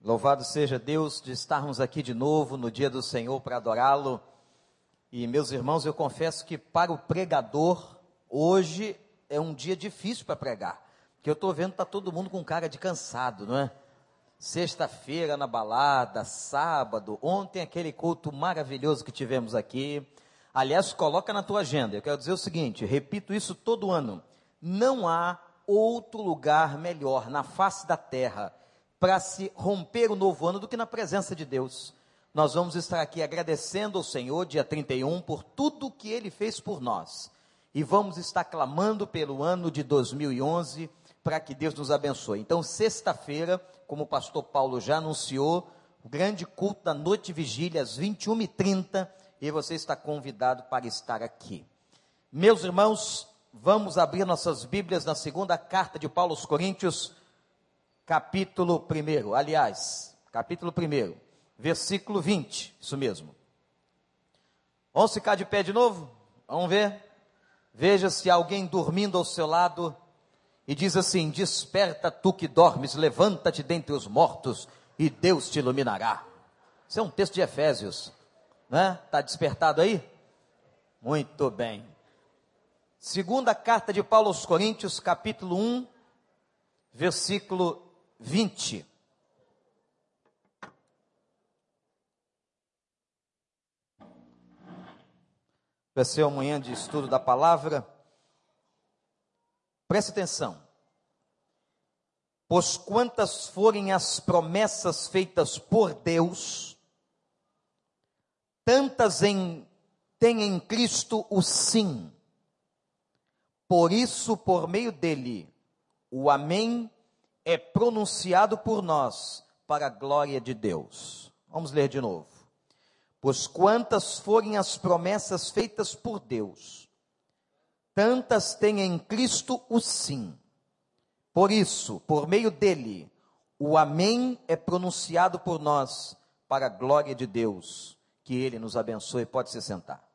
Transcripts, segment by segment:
Louvado seja Deus de estarmos aqui de novo no dia do Senhor para adorá-lo. E meus irmãos, eu confesso que para o pregador, hoje é um dia difícil para pregar. Porque eu estou vendo que está todo mundo com cara de cansado, não é? Sexta-feira na balada, sábado, ontem aquele culto maravilhoso que tivemos aqui. Aliás, coloca na tua agenda. Eu quero dizer o seguinte, repito isso todo ano. Não há outro lugar melhor na face da terra para se romper o novo ano do que na presença de Deus. Nós vamos estar aqui agradecendo ao Senhor, dia 31, por tudo que Ele fez por nós. E vamos estar clamando pelo ano de 2011 para que Deus nos abençoe. Então, sexta-feira, como o pastor Paulo já anunciou, o grande culto da noite vigília, às 21h30, e você está convidado para estar aqui. Meus irmãos, vamos abrir nossas Bíblias na segunda carta de Paulo aos Coríntios, capítulo 1. Aliás, capítulo 1, versículo 20. Isso mesmo. Vamos ficar de pé de novo? Vamos ver? Veja se alguém dormindo ao seu lado e diz assim: Desperta tu que dormes, levanta-te dentre os mortos e Deus te iluminará. Isso é um texto de Efésios, né? Está despertado aí? Muito bem. Segunda carta de Paulo aos Coríntios, capítulo 1, versículo 20. Vai ser uma manhã de estudo da palavra. Preste atenção. Pois quantas forem as promessas feitas por Deus, tantas em, tem em Cristo o sim. Por isso, por meio dele, o Amém é pronunciado por nós para a glória de Deus. Vamos ler de novo. Pois quantas forem as promessas feitas por Deus, tantas tem em Cristo o sim. Por isso, por meio dele, o Amém é pronunciado por nós para a glória de Deus. Que ele nos abençoe. Pode se sentar.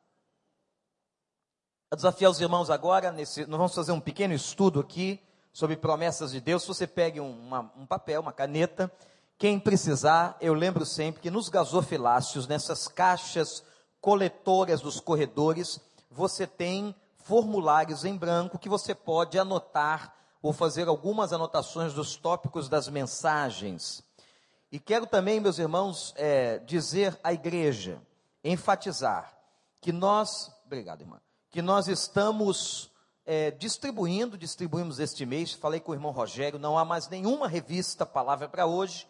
Eu desafio os irmãos agora, nesse, nós vamos fazer um pequeno estudo aqui sobre promessas de Deus, você pegue uma, um papel, uma caneta, quem precisar, eu lembro sempre que nos gasofiláceos, nessas caixas coletoras dos corredores, você tem formulários em branco que você pode anotar ou fazer algumas anotações dos tópicos das mensagens. E quero também, meus irmãos, é, dizer à igreja, enfatizar, que nós, obrigado, irmã, que nós estamos é, distribuindo, distribuímos este mês, falei com o irmão Rogério, não há mais nenhuma revista Palavra para hoje,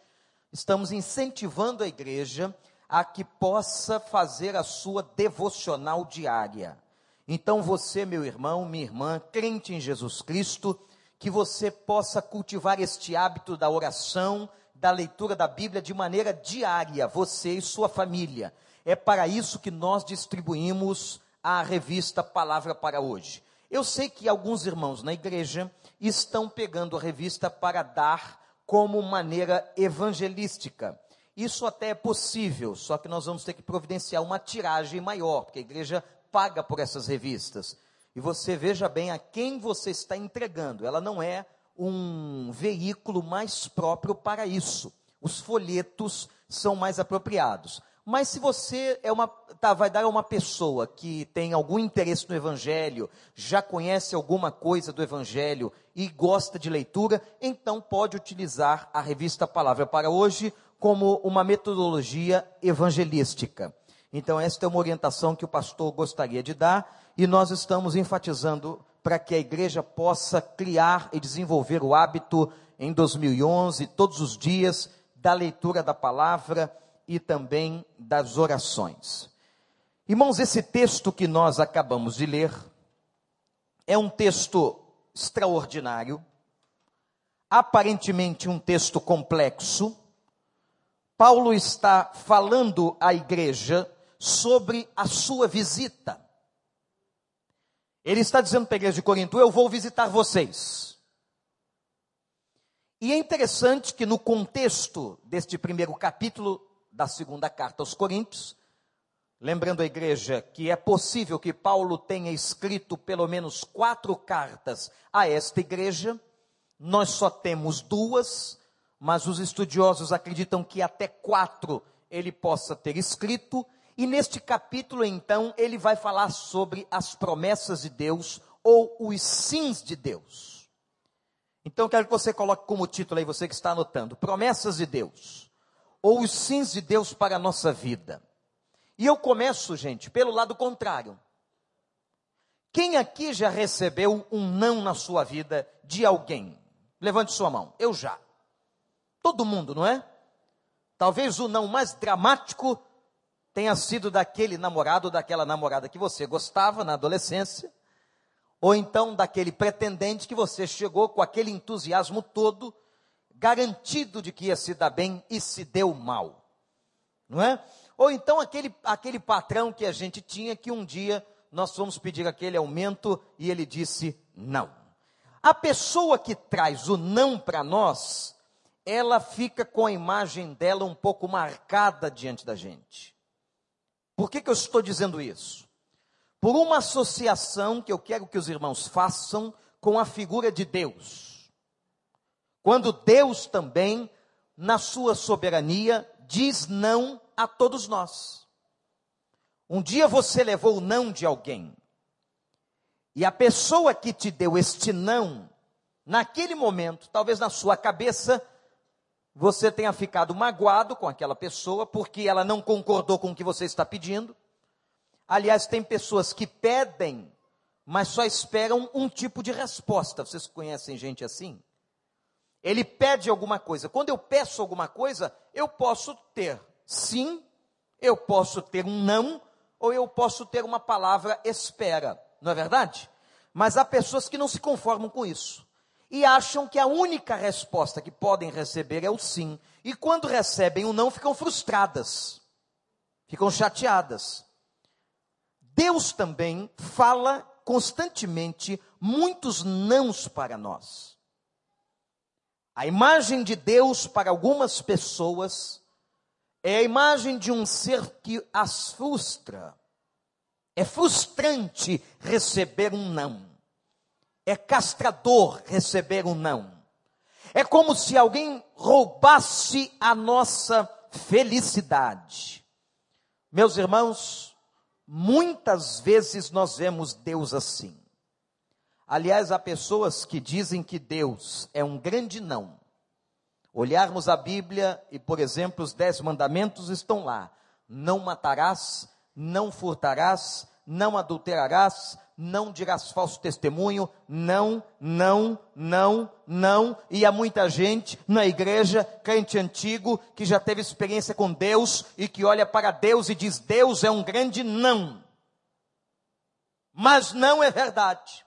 estamos incentivando a igreja a que possa fazer a sua devocional diária. Então você, meu irmão, minha irmã, crente em Jesus Cristo, que você possa cultivar este hábito da oração, da leitura da Bíblia de maneira diária, você e sua família. É para isso que nós distribuímos a revista Palavra para hoje. Eu sei que alguns irmãos na igreja estão pegando a revista para dar como maneira evangelística. Isso até é possível, só que nós vamos ter que providenciar uma tiragem maior, porque a igreja paga por essas revistas. E você veja bem a quem você está entregando. Ela não é um veículo mais próprio para isso. Os folhetos são mais apropriados. Mas se você é uma, tá, vai dar a uma pessoa que tem algum interesse no Evangelho, já conhece alguma coisa do Evangelho e gosta de leitura, então pode utilizar a revista Palavra para Hoje como uma metodologia evangelística. Então, esta é uma orientação que o pastor gostaria de dar e nós estamos enfatizando para que a igreja possa criar e desenvolver o hábito em 2011, todos os dias, da leitura da palavra e também das orações. Irmãos, esse texto que nós acabamos de ler é um texto extraordinário, aparentemente um texto complexo. Paulo está falando à igreja sobre a sua visita. Ele está dizendo para a igreja de Corinto: Eu vou visitar vocês. E é interessante que no contexto deste primeiro capítulo da segunda carta aos Coríntios, lembrando a igreja que é possível que Paulo tenha escrito pelo menos quatro cartas a esta igreja, nós só temos duas, mas os estudiosos acreditam que até quatro ele possa ter escrito. E neste capítulo, então, ele vai falar sobre as promessas de Deus ou os sims de Deus. Então, quero que você coloque como título aí, você que está anotando: Promessas de Deus ou os sims de Deus para a nossa vida. E eu começo, gente, pelo lado contrário. Quem aqui já recebeu um não na sua vida de alguém? Levante sua mão. Eu já. Todo mundo, não é? Talvez o não mais dramático tenha sido daquele namorado ou daquela namorada que você gostava na adolescência, ou então daquele pretendente que você chegou com aquele entusiasmo todo garantido de que ia se dar bem e se deu mal. Não é? Ou então aquele, aquele patrão que a gente tinha que um dia nós fomos pedir aquele aumento e ele disse não. A pessoa que traz o não para nós, ela fica com a imagem dela um pouco marcada diante da gente. Por que, que eu estou dizendo isso? Por uma associação que eu quero que os irmãos façam com a figura de Deus. Quando Deus também, na sua soberania, diz não a todos nós. Um dia você levou o não de alguém, e a pessoa que te deu este não, naquele momento, talvez na sua cabeça, você tenha ficado magoado com aquela pessoa porque ela não concordou com o que você está pedindo. Aliás, tem pessoas que pedem, mas só esperam um tipo de resposta. Vocês conhecem gente assim? Ele pede alguma coisa. Quando eu peço alguma coisa, eu posso ter sim, eu posso ter um não, ou eu posso ter uma palavra espera. Não é verdade? Mas há pessoas que não se conformam com isso. E acham que a única resposta que podem receber é o sim. E quando recebem o não, ficam frustradas. Ficam chateadas. Deus também fala constantemente muitos nãos para nós. A imagem de Deus para algumas pessoas é a imagem de um ser que as frustra. É frustrante receber um não. É castrador receber um não. É como se alguém roubasse a nossa felicidade. Meus irmãos, muitas vezes nós vemos Deus assim. Aliás, há pessoas que dizem que Deus é um grande não. Olharmos a Bíblia e, por exemplo, os dez mandamentos estão lá. Não matarás, não furtarás, não adulterarás, não dirás falso testemunho, não, não, não, não. E há muita gente na igreja, crente antigo, que já teve experiência com Deus e que olha para Deus e diz: Deus é um grande não. Mas não é verdade.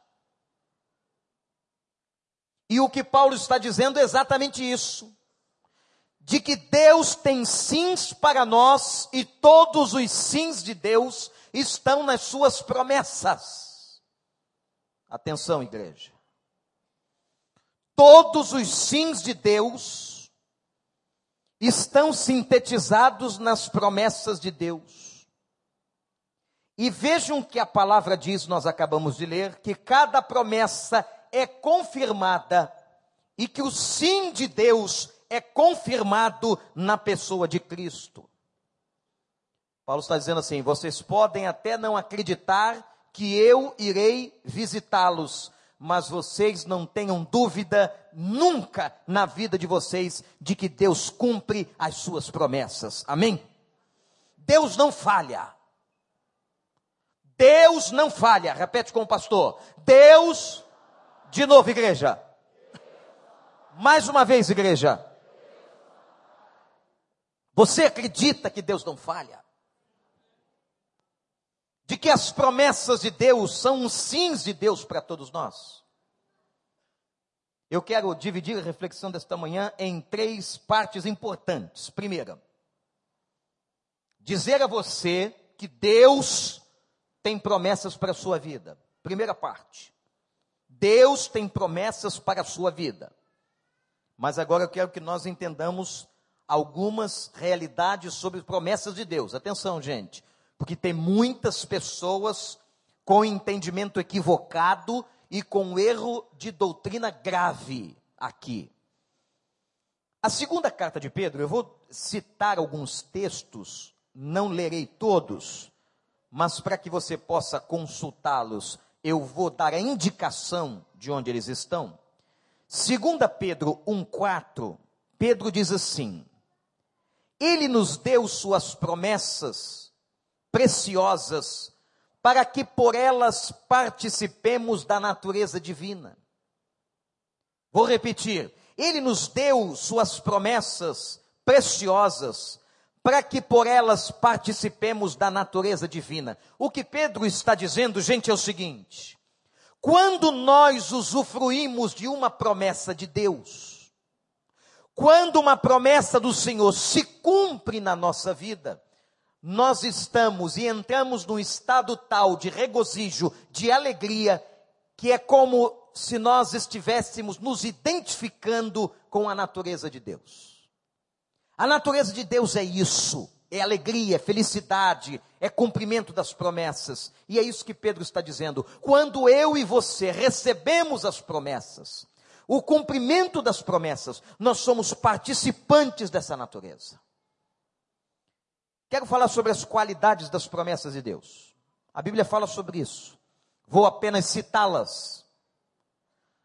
E o que Paulo está dizendo é exatamente isso. De que Deus tem sims para nós e todos os sims de Deus estão nas suas promessas. Atenção, igreja. Todos os sims de Deus estão sintetizados nas promessas de Deus. E vejam que a palavra diz, nós acabamos de ler, que cada promessa é confirmada e que o sim de Deus é confirmado na pessoa de Cristo. Paulo está dizendo assim: vocês podem até não acreditar que eu irei visitá-los, mas vocês não tenham dúvida nunca na vida de vocês de que Deus cumpre as suas promessas. Amém? Deus não falha. Deus não falha. Repete com o pastor. Deus de novo, igreja. Mais uma vez, igreja. Você acredita que Deus não falha? De que as promessas de Deus são os sims de Deus para todos nós? Eu quero dividir a reflexão desta manhã em três partes importantes. Primeira, dizer a você que Deus tem promessas para a sua vida. Primeira parte. Deus tem promessas para a sua vida. Mas agora eu quero que nós entendamos algumas realidades sobre promessas de Deus. Atenção, gente, porque tem muitas pessoas com entendimento equivocado e com erro de doutrina grave aqui. A segunda carta de Pedro, eu vou citar alguns textos, não lerei todos, mas para que você possa consultá-los, eu vou dar a indicação de onde eles estão. Segunda Pedro 1:4, Pedro diz assim: Ele nos deu suas promessas preciosas para que por elas participemos da natureza divina. Vou repetir: Ele nos deu suas promessas preciosas para que por elas participemos da natureza divina. O que Pedro está dizendo, gente, é o seguinte: quando nós usufruímos de uma promessa de Deus, quando uma promessa do Senhor se cumpre na nossa vida, nós estamos e entramos num estado tal de regozijo, de alegria, que é como se nós estivéssemos nos identificando com a natureza de Deus. A natureza de Deus é isso, é alegria, é felicidade, é cumprimento das promessas. E é isso que Pedro está dizendo. Quando eu e você recebemos as promessas, o cumprimento das promessas, nós somos participantes dessa natureza. Quero falar sobre as qualidades das promessas de Deus. A Bíblia fala sobre isso. Vou apenas citá-las.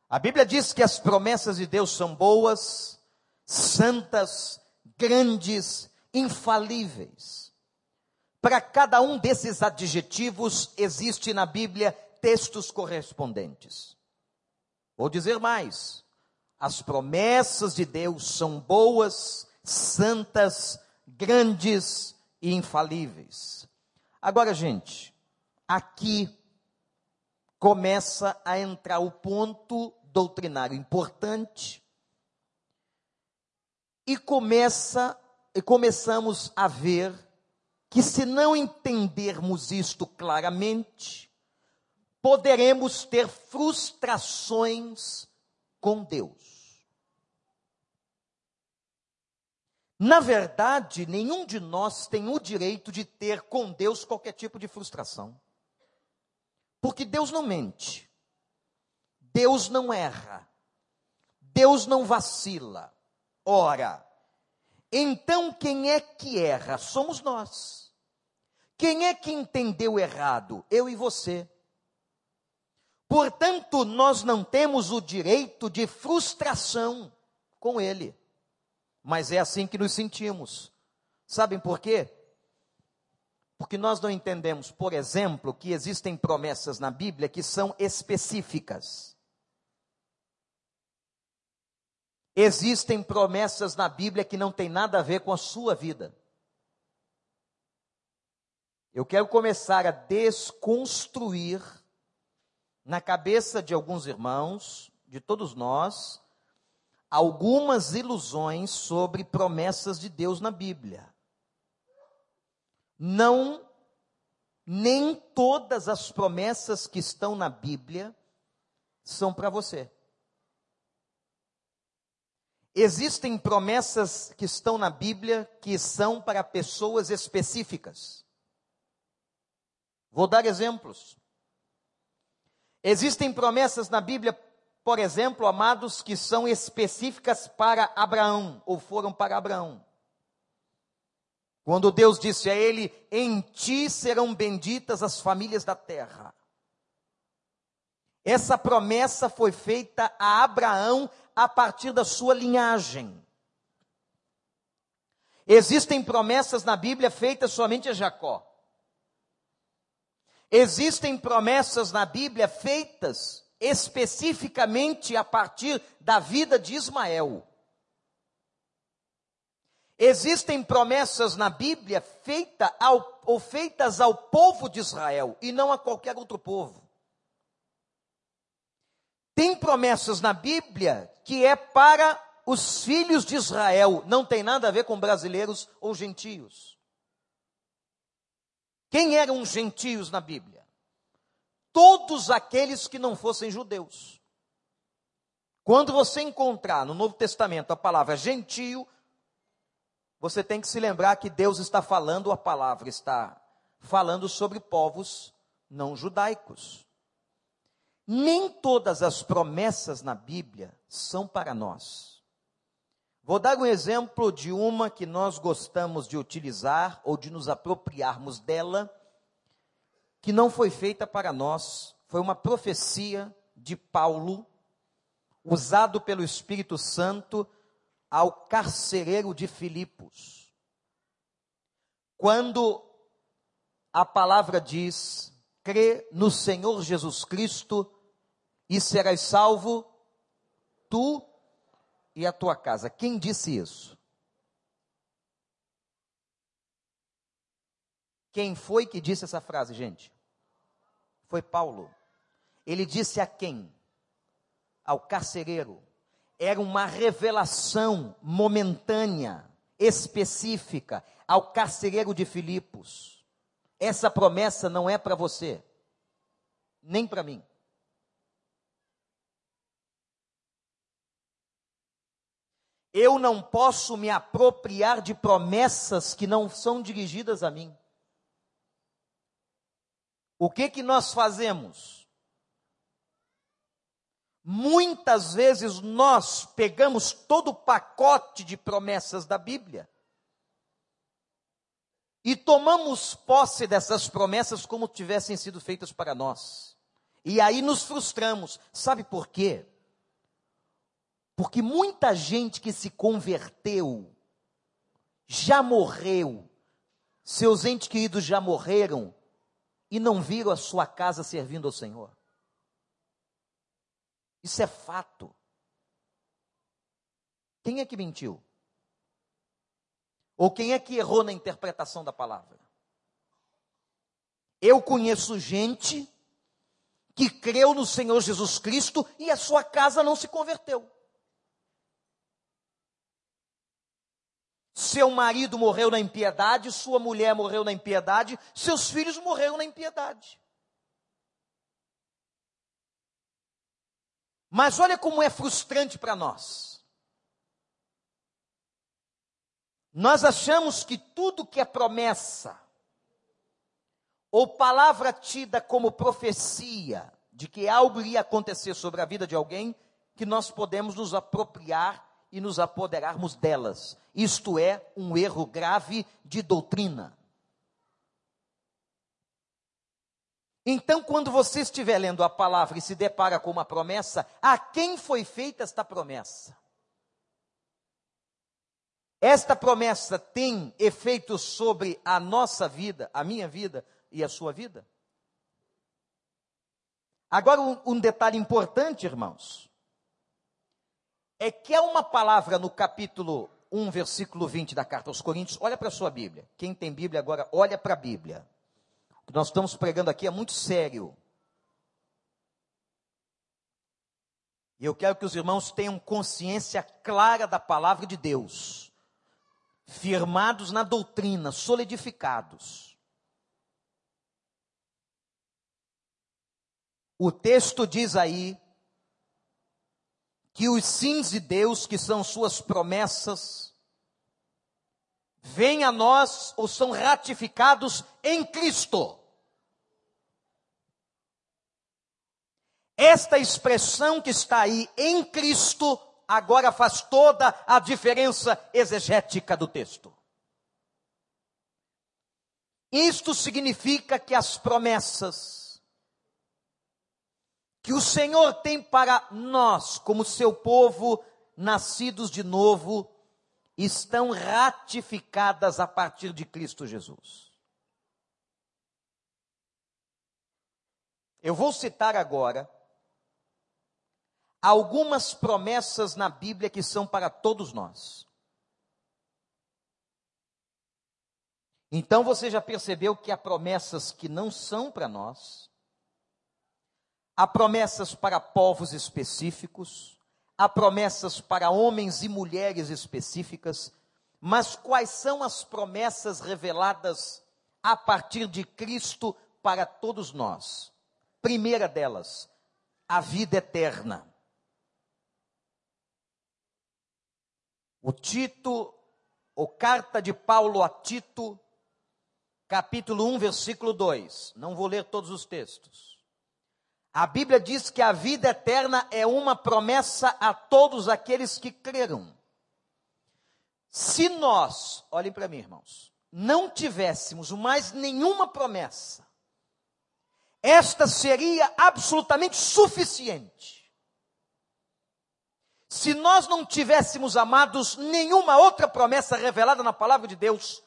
A Bíblia diz que as promessas de Deus são boas, santas, grandes, infalíveis. Para cada um desses adjetivos existe na Bíblia textos correspondentes. Vou dizer mais: as promessas de Deus são boas, santas, grandes, e infalíveis. Agora, gente, aqui começa a entrar o ponto doutrinário importante e começa e começamos a ver que se não entendermos isto claramente, poderemos ter frustrações com Deus. Na verdade, nenhum de nós tem o direito de ter com Deus qualquer tipo de frustração. Porque Deus não mente. Deus não erra. Deus não vacila. Ora, então quem é que erra? Somos nós. Quem é que entendeu errado? Eu e você. Portanto, nós não temos o direito de frustração com Ele. Mas é assim que nos sentimos. Sabem por quê? Porque nós não entendemos, por exemplo, que existem promessas na Bíblia que são específicas. Existem promessas na Bíblia que não tem nada a ver com a sua vida. Eu quero começar a desconstruir na cabeça de alguns irmãos, de todos nós, algumas ilusões sobre promessas de Deus na Bíblia. Não, nem todas as promessas que estão na Bíblia são para você. Existem promessas que estão na Bíblia que são para pessoas específicas. Vou dar exemplos. Existem promessas na Bíblia por exemplo, amados, que são específicas para Abraão, ou foram para Abraão. Quando Deus disse a ele: Em ti serão benditas as famílias da terra. Essa promessa foi feita a Abraão a partir da sua linhagem. Existem promessas na Bíblia feitas somente a Jacó. Existem promessas na Bíblia feitas especificamente a partir da vida de Ismael. Existem promessas na Bíblia feita ao, ou feitas ao povo de Israel e não a qualquer outro povo. Tem promessas na Bíblia que é para os filhos de Israel, não tem nada a ver com brasileiros ou gentios. Quem eram os gentios na Bíblia? todos aqueles que não fossem judeus. Quando você encontrar no Novo Testamento a palavra gentio, você tem que se lembrar que Deus está falando, a palavra está falando sobre povos não judaicos. Nem todas as promessas na Bíblia são para nós. Vou dar um exemplo de uma que nós gostamos de utilizar ou de nos apropriarmos dela, que não foi feita para nós, foi uma profecia de Paulo, usado pelo Espírito Santo ao carcereiro de Filipos. Quando a palavra diz: crê no Senhor Jesus Cristo e serás salvo, tu e a tua casa. Quem disse isso? Quem foi que disse essa frase, gente? Foi Paulo. Ele disse a quem? Ao carcereiro. Era uma revelação momentânea, específica, ao carcereiro de Filipos. Essa promessa não é para você, nem para mim. Eu não posso me apropriar de promessas que não são dirigidas a mim. O que que nós fazemos? Muitas vezes nós pegamos todo o pacote de promessas da Bíblia e tomamos posse dessas promessas como tivessem sido feitas para nós. E aí nos frustramos. Sabe por quê? Porque muita gente que se converteu já morreu, seus entes queridos já morreram e não viram a sua casa servindo ao Senhor. Isso é fato. Quem é que mentiu? Ou quem é que errou na interpretação da palavra? Eu conheço gente que creu no Senhor Jesus Cristo e a sua casa não se converteu. Seu marido morreu na impiedade, sua mulher morreu na impiedade, seus filhos morreram na impiedade. Mas olha como é frustrante para nós. Nós achamos que tudo que é promessa, ou palavra tida como profecia, de que algo ia acontecer sobre a vida de alguém, que nós podemos nos apropriar e nos apoderarmos delas. Isto é um erro grave de doutrina. Então, quando você estiver lendo a palavra e se depara com uma promessa, a quem foi feita esta promessa? Esta promessa tem efeito sobre a nossa vida, a minha vida e a sua vida? Agora, um, um detalhe importante, irmãos é que há uma palavra no capítulo 1, versículo 20 da carta aos Coríntios. Olha para a sua Bíblia. Quem tem Bíblia agora, olha para a Bíblia. O que nós estamos pregando aqui é muito sério. E eu quero que os irmãos tenham consciência clara da palavra de Deus, firmados na doutrina, solidificados. O texto diz aí, que os sims de Deus, que são suas promessas, vêm a nós ou são ratificados em Cristo. Esta expressão que está aí em Cristo agora faz toda a diferença exegética do texto. Isto significa que as promessas que o Senhor tem para nós, como seu povo, nascidos de novo, estão ratificadas a partir de Cristo Jesus. Eu vou citar agora algumas promessas na Bíblia que são para todos nós. Então você já percebeu que há promessas que não são para nós, há promessas para povos específicos, há promessas para homens e mulheres específicas, mas quais são as promessas reveladas a partir de Cristo para todos nós? Primeira delas, a vida eterna. O Tito, ou carta de Paulo a Tito, capítulo 1, versículo 2. Não vou ler todos os textos. A Bíblia diz que a vida eterna é uma promessa a todos aqueles que creram. Se nós, olhem para mim, irmãos, não tivéssemos mais nenhuma promessa, esta seria absolutamente suficiente. Se nós não tivéssemos, amados, nenhuma outra promessa revelada na palavra de Deus,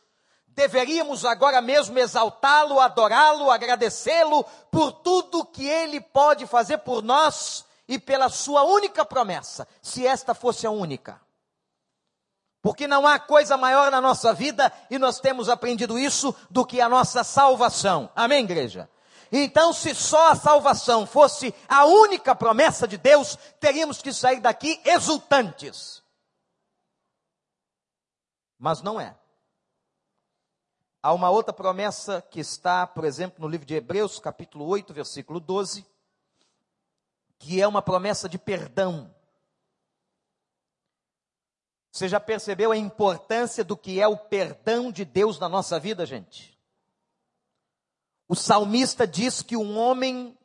deveríamos agora mesmo exaltá-lo, adorá-lo, agradecê-lo por tudo que ele pode fazer por nós e pela sua única promessa, se esta fosse a única. Porque não há coisa maior na nossa vida, e nós temos aprendido isso, do que a nossa salvação. Amém, igreja? Então, se só a salvação fosse a única promessa de Deus, teríamos que sair daqui exultantes. Mas não é. Há uma outra promessa que está, por exemplo, no livro de Hebreus, capítulo 8, versículo 12, que é uma promessa de perdão. Você já percebeu a importância do que é o perdão de Deus na nossa vida, gente? O salmista diz que um homem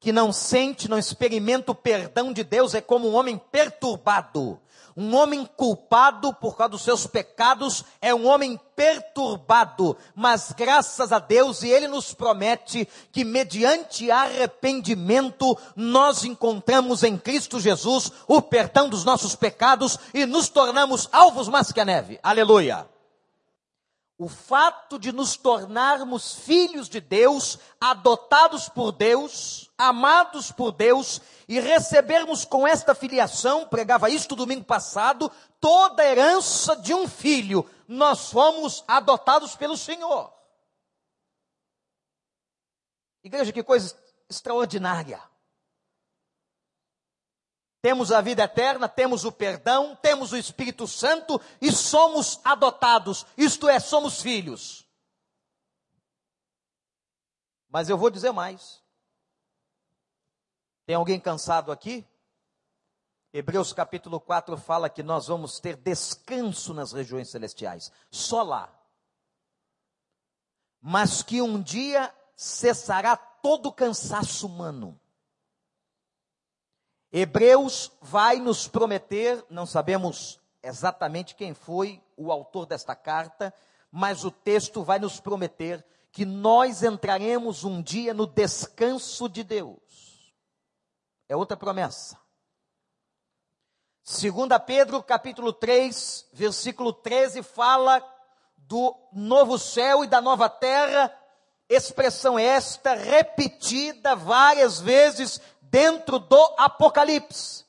que não sente, não experimenta o perdão de Deus é como um homem perturbado. Um homem culpado por causa dos seus pecados é um homem perturbado, mas graças a Deus, e Ele nos promete que mediante arrependimento nós encontramos em Cristo Jesus o perdão dos nossos pecados e nos tornamos alvos mais que a neve. Aleluia! O fato de nos tornarmos filhos de Deus, adotados por Deus, amados por Deus e recebermos com esta filiação, pregava isto domingo passado, toda a herança de um filho. Nós fomos adotados pelo Senhor. Igreja, que coisa extraordinária temos a vida eterna, temos o perdão, temos o Espírito Santo e somos adotados, isto é, somos filhos. Mas eu vou dizer mais. Tem alguém cansado aqui? Hebreus capítulo 4 fala que nós vamos ter descanso nas regiões celestiais, só lá. Mas que um dia cessará todo o cansaço humano. Hebreus vai nos prometer, não sabemos exatamente quem foi o autor desta carta, mas o texto vai nos prometer que nós entraremos um dia no descanso de Deus. É outra promessa. Segunda Pedro, capítulo 3, versículo 13 fala do novo céu e da nova terra, expressão esta repetida várias vezes dentro do Apocalipse.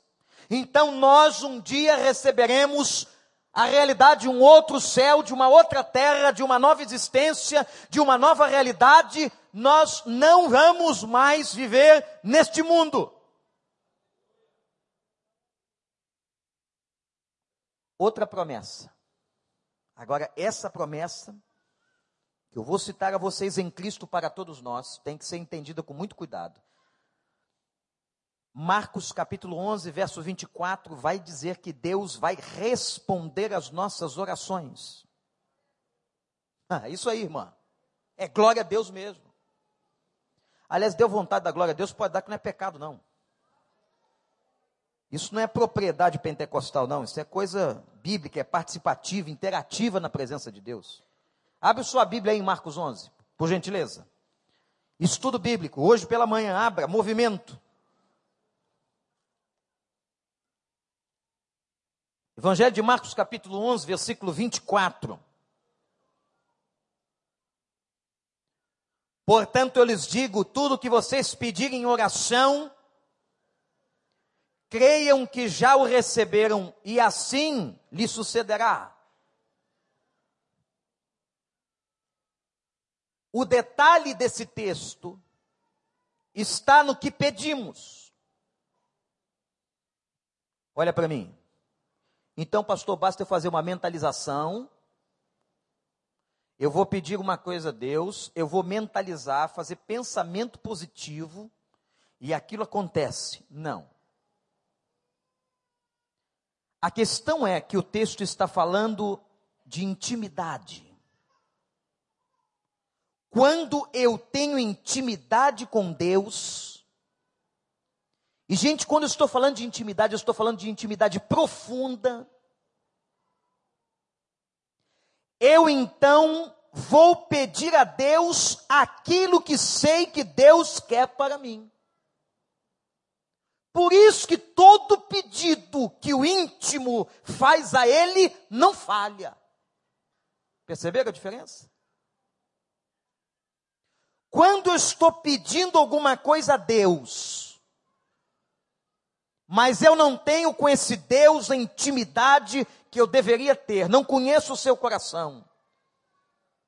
Então nós um dia receberemos a realidade de um outro céu, de uma outra terra, de uma nova existência, de uma nova realidade. Nós não vamos mais viver neste mundo. Outra promessa. Agora, essa promessa, que eu vou citar a vocês em Cristo para todos nós, tem que ser entendida com muito cuidado. Marcos capítulo 11, verso 24, vai dizer que Deus vai responder às nossas orações. Ah, isso aí, irmã. É glória a Deus mesmo. Aliás, deu vontade da glória a Deus, pode dar que não é pecado, não. Isso não é propriedade pentecostal, não. Isso é coisa bíblica, é participativa, interativa na presença de Deus. Abre sua Bíblia aí em Marcos 11, por gentileza. Estudo bíblico, hoje pela manhã, abra, movimento. Evangelho de Marcos, capítulo 11, versículo 24. Portanto, eu lhes digo: tudo que vocês pedirem em oração, creiam que já o receberam, e assim lhe sucederá. O detalhe desse texto está no que pedimos. Olha para mim. Então, pastor, basta eu fazer uma mentalização. Eu vou pedir uma coisa a Deus, eu vou mentalizar, fazer pensamento positivo e aquilo acontece. Não. A questão é que o texto está falando de intimidade. Quando eu tenho intimidade com Deus, e, gente, quando eu estou falando de intimidade, eu estou falando de intimidade profunda. eu então vou pedir a Deus aquilo que sei que Deus quer para mim. Por isso que todo pedido que o íntimo faz a ele não falha. Perceberam a diferença? Quando eu estou pedindo alguma coisa a Deus, mas eu não tenho com esse Deus a intimidade que eu deveria ter, não conheço o seu coração,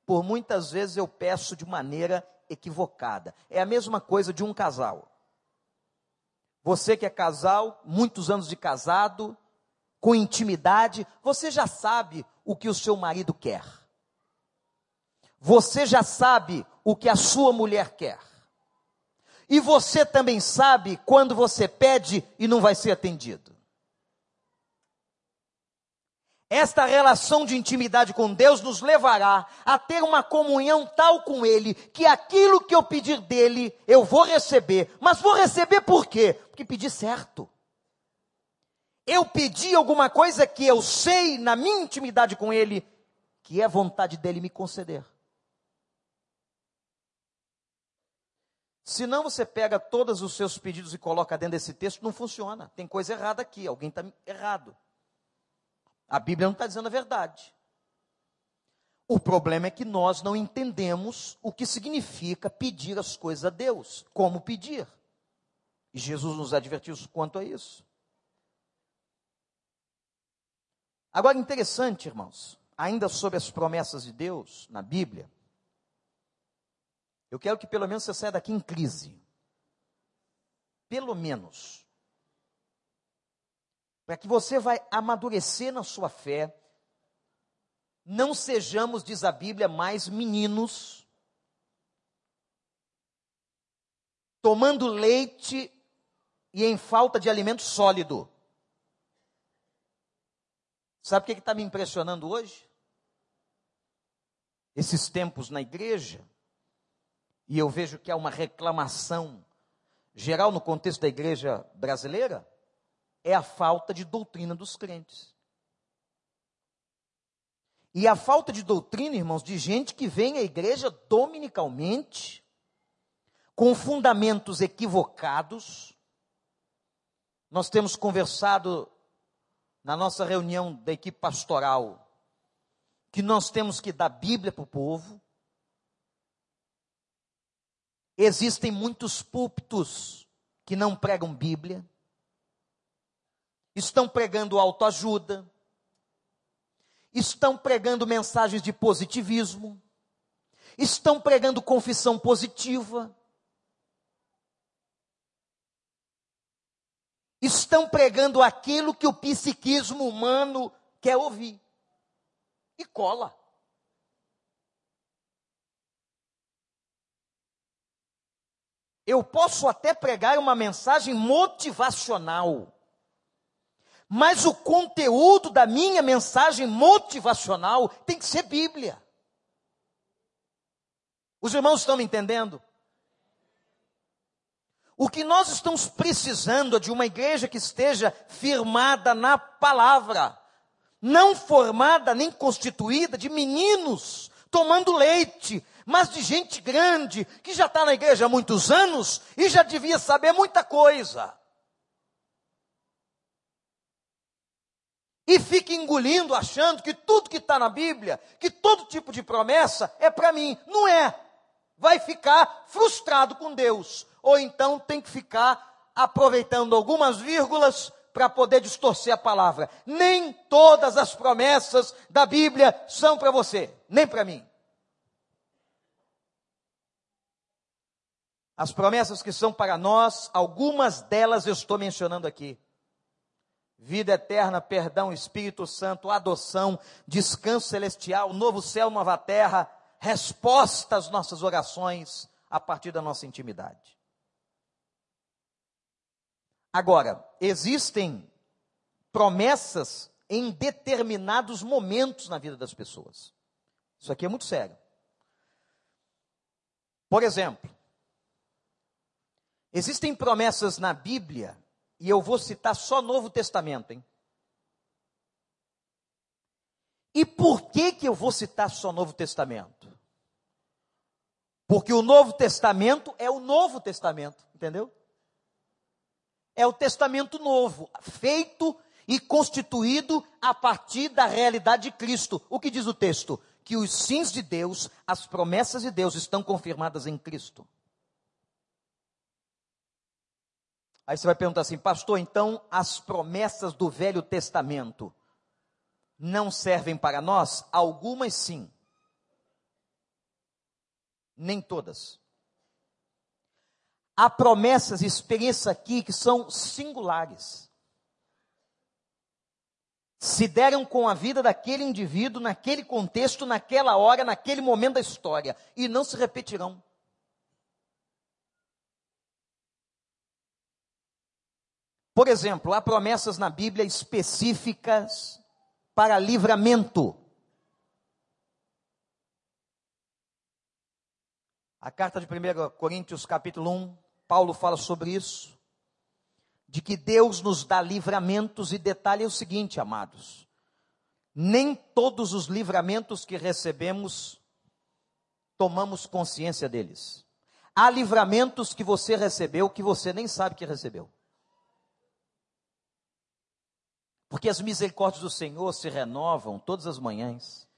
por muitas vezes eu peço de maneira equivocada. É a mesma coisa de um casal. Você que é casal, muitos anos de casado, com intimidade, você já sabe o que o seu marido quer. Você já sabe o que a sua mulher quer. E você também sabe quando você pede e não vai ser atendido. Esta relação de intimidade com Deus nos levará a ter uma comunhão tal com Ele, que aquilo que eu pedir dele, eu vou receber. Mas vou receber por quê? Porque pedi certo. Eu pedi alguma coisa que eu sei na minha intimidade com Ele, que é vontade dele me conceder. Se não você pega todos os seus pedidos e coloca dentro desse texto, não funciona. Tem coisa errada aqui, alguém está errado. A Bíblia não está dizendo a verdade. O problema é que nós não entendemos o que significa pedir as coisas a Deus, como pedir. E Jesus nos advertiu quanto a isso. Agora, interessante, irmãos, ainda sobre as promessas de Deus na Bíblia, eu quero que pelo menos você saia daqui em crise. Pelo menos para que você vai amadurecer na sua fé, não sejamos, diz a Bíblia, mais meninos, tomando leite e em falta de alimento sólido. Sabe o que está me impressionando hoje? Esses tempos na igreja, e eu vejo que há uma reclamação geral no contexto da igreja brasileira, é a falta de doutrina dos crentes. E a falta de doutrina, irmãos, de gente que vem à igreja dominicalmente, com fundamentos equivocados. Nós temos conversado na nossa reunião da equipe pastoral que nós temos que dar Bíblia para o povo. Existem muitos púlpitos que não pregam Bíblia estão pregando autoajuda, estão pregando mensagens de positivismo, estão pregando confissão positiva, estão pregando aquilo que o psiquismo humano quer ouvir. E cola. Eu posso até pregar uma mensagem motivacional. Mas o conteúdo da minha mensagem motivacional tem que ser Bíblia. Os irmãos estão me entendendo? O que nós estamos precisando é de uma igreja que esteja firmada na palavra, não formada nem constituída de meninos tomando leite, mas de gente grande que já está na igreja há muitos anos e já devia saber muita coisa. e fica engolindo, achando que tudo que está na Bíblia, que todo tipo de promessa é para mim. Não é. Vai ficar frustrado com Deus. Ou então tem que ficar aproveitando algumas vírgulas para poder distorcer a palavra. Nem todas as promessas da Bíblia são para você, nem para mim. As promessas que são para nós, algumas delas eu estou mencionando aqui vida eterna, perdão, Espírito Santo, adoção, descanso celestial, novo céu, nova terra, resposta às nossas orações a partir da nossa intimidade. Agora, existem promessas em determinados momentos na vida das pessoas. Isso aqui é muito sério. Por exemplo, existem promessas na Bíblia e eu vou citar só Novo Testamento, hein? E por que que eu vou citar só Novo Testamento? Porque o Novo Testamento é o Novo Testamento, entendeu? É o Testamento Novo, feito e constituído a partir da realidade de Cristo. O que diz o texto? Que os sims de Deus, as promessas de Deus estão confirmadas em Cristo. Aí você vai perguntar assim, pastor, então as promessas do Velho Testamento não servem para nós? Algumas sim. Nem todas. Há promessas e experiências aqui que são singulares. Se deram com a vida daquele indivíduo, naquele contexto, naquela hora, naquele momento da história, e não se repetirão. Por exemplo, há promessas na Bíblia específicas para livramento. A carta de 1 Coríntios, capítulo 1, Paulo fala sobre isso. De que Deus nos dá livramentos, e detalhe é o seguinte, amados: nem todos os livramentos que recebemos tomamos consciência deles. Há livramentos que você recebeu que você nem sabe que recebeu. Porque as misericórdias do Senhor se renovam todas as manhãs.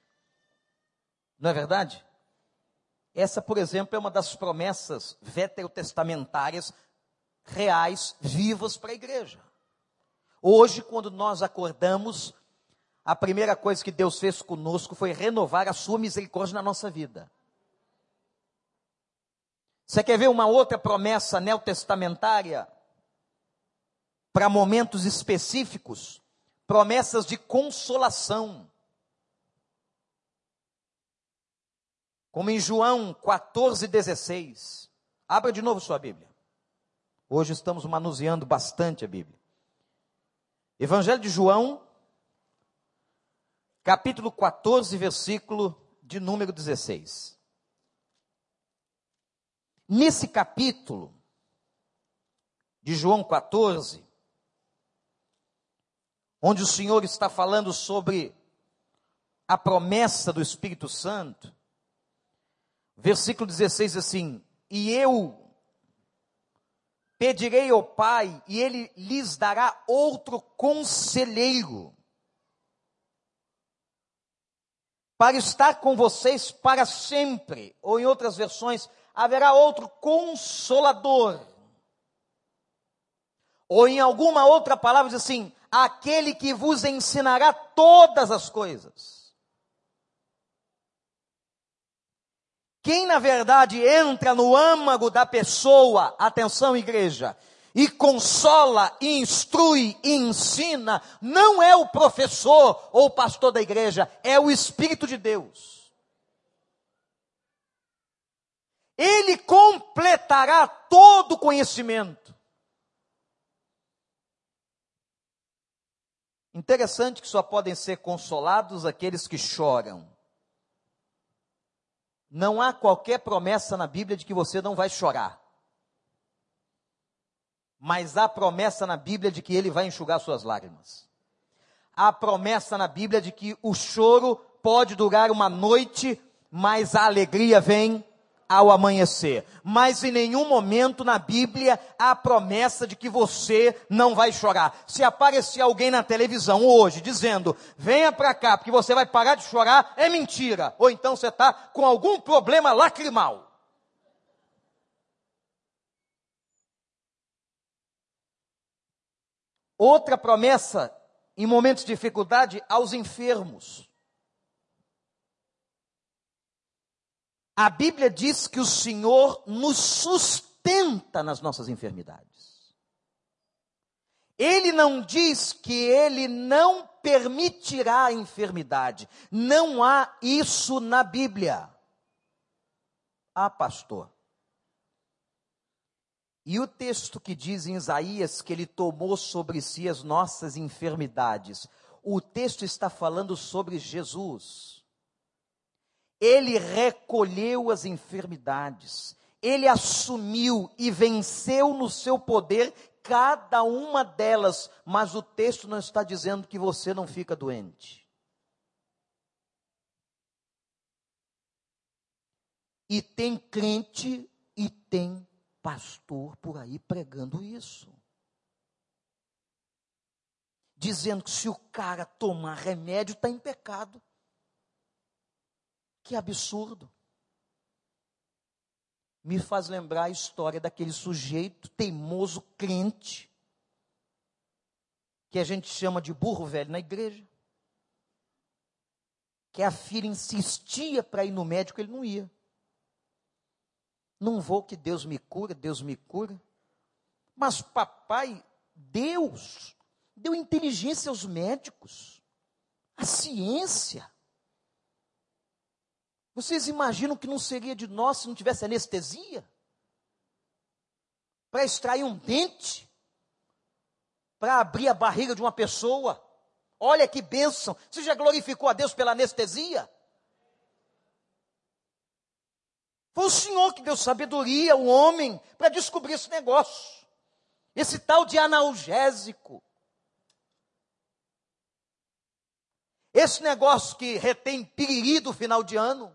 Não é verdade? Essa, por exemplo, é uma das promessas veterotestamentárias reais, vivas para a igreja. Hoje, quando nós acordamos, a primeira coisa que Deus fez conosco foi renovar a sua misericórdia na nossa vida. Você quer ver uma outra promessa neotestamentária para momentos específicos? Promessas de consolação. Como em João 14, 16. Abra de novo sua Bíblia. Hoje estamos manuseando bastante a Bíblia. Evangelho de João, capítulo 14, versículo de número 16. Nesse capítulo de João 14, onde o Senhor está falando sobre a promessa do Espírito Santo, versículo 16 assim: E eu pedirei ao Pai, e ele lhes dará outro conselheiro, para estar com vocês para sempre, ou em outras versões, haverá outro consolador. Ou em alguma outra palavra diz assim: aquele que vos ensinará todas as coisas. Quem na verdade entra no âmago da pessoa, atenção igreja, e consola, e instrui, e ensina, não é o professor ou o pastor da igreja, é o Espírito de Deus. Ele completará todo o conhecimento. Interessante que só podem ser consolados aqueles que choram. Não há qualquer promessa na Bíblia de que você não vai chorar. Mas há promessa na Bíblia de que ele vai enxugar suas lágrimas. Há promessa na Bíblia de que o choro pode durar uma noite, mas a alegria vem ao amanhecer. Mas em nenhum momento na Bíblia há a promessa de que você não vai chorar. Se aparecer alguém na televisão hoje dizendo, venha para cá porque você vai parar de chorar, é mentira. Ou então você está com algum problema lacrimal. Outra promessa, em momentos de dificuldade, aos enfermos. A Bíblia diz que o Senhor nos sustenta nas nossas enfermidades. Ele não diz que ele não permitirá a enfermidade. Não há isso na Bíblia. Ah, pastor. E o texto que diz em Isaías que ele tomou sobre si as nossas enfermidades, o texto está falando sobre Jesus. Ele recolheu as enfermidades, ele assumiu e venceu no seu poder cada uma delas, mas o texto não está dizendo que você não fica doente. E tem crente e tem pastor por aí pregando isso. Dizendo que se o cara tomar remédio, está em pecado. Que absurdo. Me faz lembrar a história daquele sujeito teimoso crente, que a gente chama de burro velho na igreja, que a filha insistia para ir no médico, ele não ia. Não vou que Deus me cura, Deus me cura. Mas papai, Deus, deu inteligência aos médicos, a ciência. Vocês imaginam que não seria de nós se não tivesse anestesia? Para extrair um dente? Para abrir a barriga de uma pessoa? Olha que bênção! Você já glorificou a Deus pela anestesia? Foi o Senhor que deu sabedoria ao homem para descobrir esse negócio. Esse tal de analgésico. Esse negócio que retém piriri do final de ano.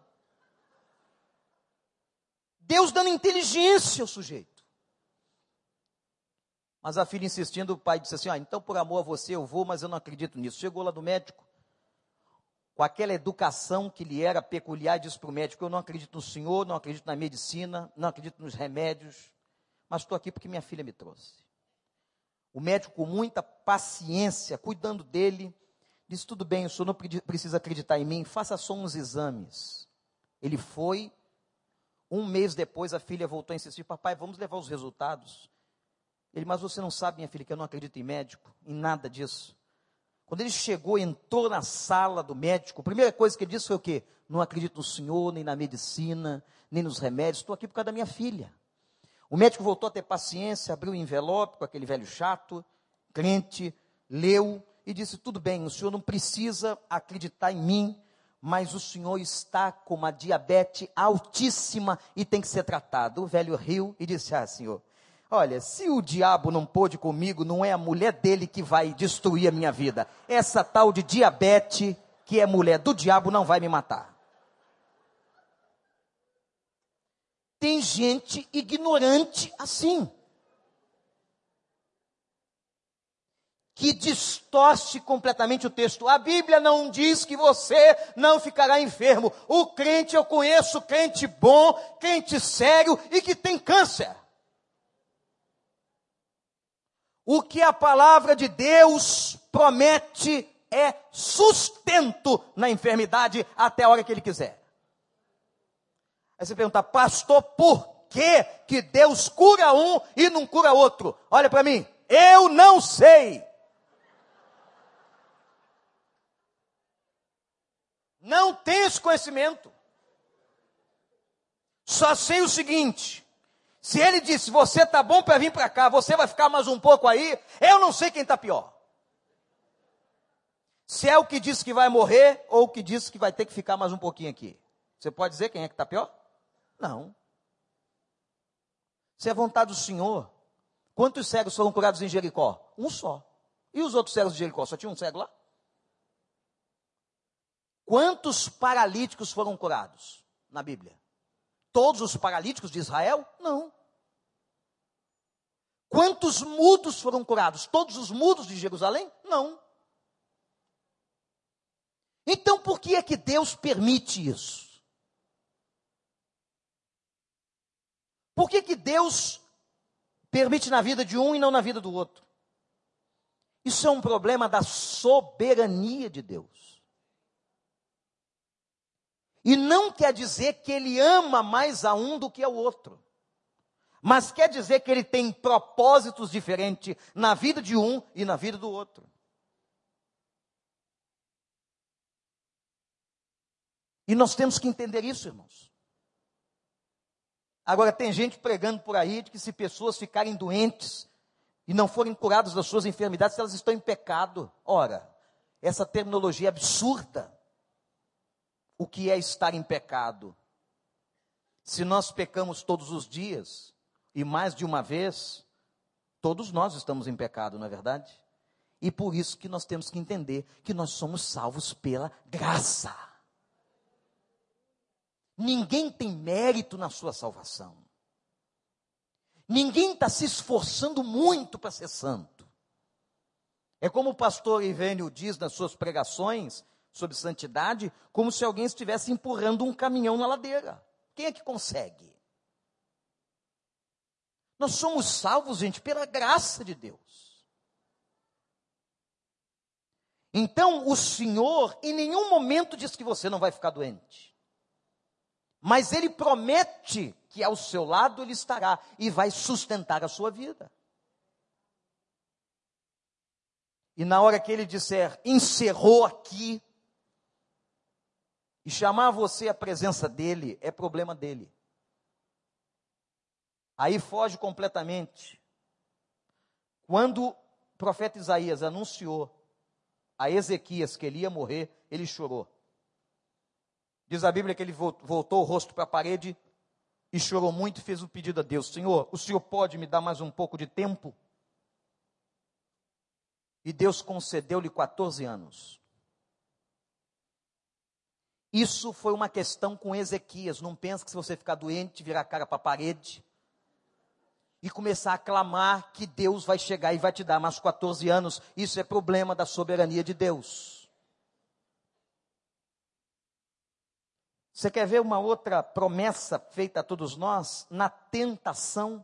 Deus dando inteligência ao sujeito. Mas a filha insistindo, o pai disse assim: ah, então por amor a você eu vou, mas eu não acredito nisso. Chegou lá do médico, com aquela educação que lhe era peculiar, disse para o médico: Eu não acredito no senhor, não acredito na medicina, não acredito nos remédios, mas estou aqui porque minha filha me trouxe. O médico, com muita paciência, cuidando dele, disse: Tudo bem, o senhor não precisa acreditar em mim, faça só uns exames. Ele foi. Um mês depois, a filha voltou a insistir: Papai, vamos levar os resultados. Ele, mas você não sabe, minha filha, que eu não acredito em médico, em nada disso. Quando ele chegou, entrou na sala do médico, a primeira coisa que ele disse foi o quê? Não acredito no senhor, nem na medicina, nem nos remédios, estou aqui por causa da minha filha. O médico voltou a ter paciência, abriu o envelope com aquele velho chato, crente, leu e disse: Tudo bem, o senhor não precisa acreditar em mim, mas o senhor está com uma diabetes altíssima e tem que ser tratado. O velho riu e disse: Ah, senhor, Olha, se o diabo não pôde comigo, não é a mulher dele que vai destruir a minha vida. Essa tal de diabetes, que é mulher do diabo, não vai me matar. Tem gente ignorante assim. Que distorce completamente o texto. A Bíblia não diz que você não ficará enfermo. O crente, eu conheço crente bom, crente sério e que tem câncer. O que a palavra de Deus promete é sustento na enfermidade até a hora que ele quiser. Aí você pergunta, pastor, por que, que Deus cura um e não cura outro? Olha para mim, eu não sei. Não tenho esse conhecimento. Só sei o seguinte: se ele disse, você tá bom para vir para cá, você vai ficar mais um pouco aí, eu não sei quem está pior. Se é o que disse que vai morrer ou o que disse que vai ter que ficar mais um pouquinho aqui. Você pode dizer quem é que está pior? Não. Se é vontade do Senhor, quantos cegos foram curados em Jericó? Um só. E os outros cegos de Jericó? Só tinha um cego lá? Quantos paralíticos foram curados na Bíblia? Todos os paralíticos de Israel? Não. Quantos mudos foram curados? Todos os mudos de Jerusalém? Não. Então por que é que Deus permite isso? Por que, que Deus permite na vida de um e não na vida do outro? Isso é um problema da soberania de Deus. E não quer dizer que ele ama mais a um do que ao outro. Mas quer dizer que ele tem propósitos diferentes na vida de um e na vida do outro. E nós temos que entender isso, irmãos. Agora, tem gente pregando por aí de que se pessoas ficarem doentes e não forem curadas das suas enfermidades, elas estão em pecado. Ora, essa terminologia é absurda o que é estar em pecado. Se nós pecamos todos os dias, e mais de uma vez, todos nós estamos em pecado, não é verdade? E por isso que nós temos que entender que nós somos salvos pela graça. Ninguém tem mérito na sua salvação. Ninguém está se esforçando muito para ser santo. É como o pastor Ivênio diz nas suas pregações sobre santidade, como se alguém estivesse empurrando um caminhão na ladeira. Quem é que consegue? Nós somos salvos, gente, pela graça de Deus. Então, o Senhor em nenhum momento diz que você não vai ficar doente. Mas Ele promete que ao seu lado Ele estará e vai sustentar a sua vida. E na hora que Ele disser, encerrou aqui, e chamar você à presença dEle, é problema dEle. Aí foge completamente. Quando o profeta Isaías anunciou a Ezequias que ele ia morrer, ele chorou. Diz a Bíblia que ele voltou o rosto para a parede e chorou muito e fez um pedido a Deus: Senhor, o Senhor pode me dar mais um pouco de tempo? E Deus concedeu-lhe 14 anos. Isso foi uma questão com Ezequias. Não pensa que se você ficar doente, virar a cara para a parede, e começar a clamar que Deus vai chegar e vai te dar mais 14 anos. Isso é problema da soberania de Deus. Você quer ver uma outra promessa feita a todos nós? Na tentação.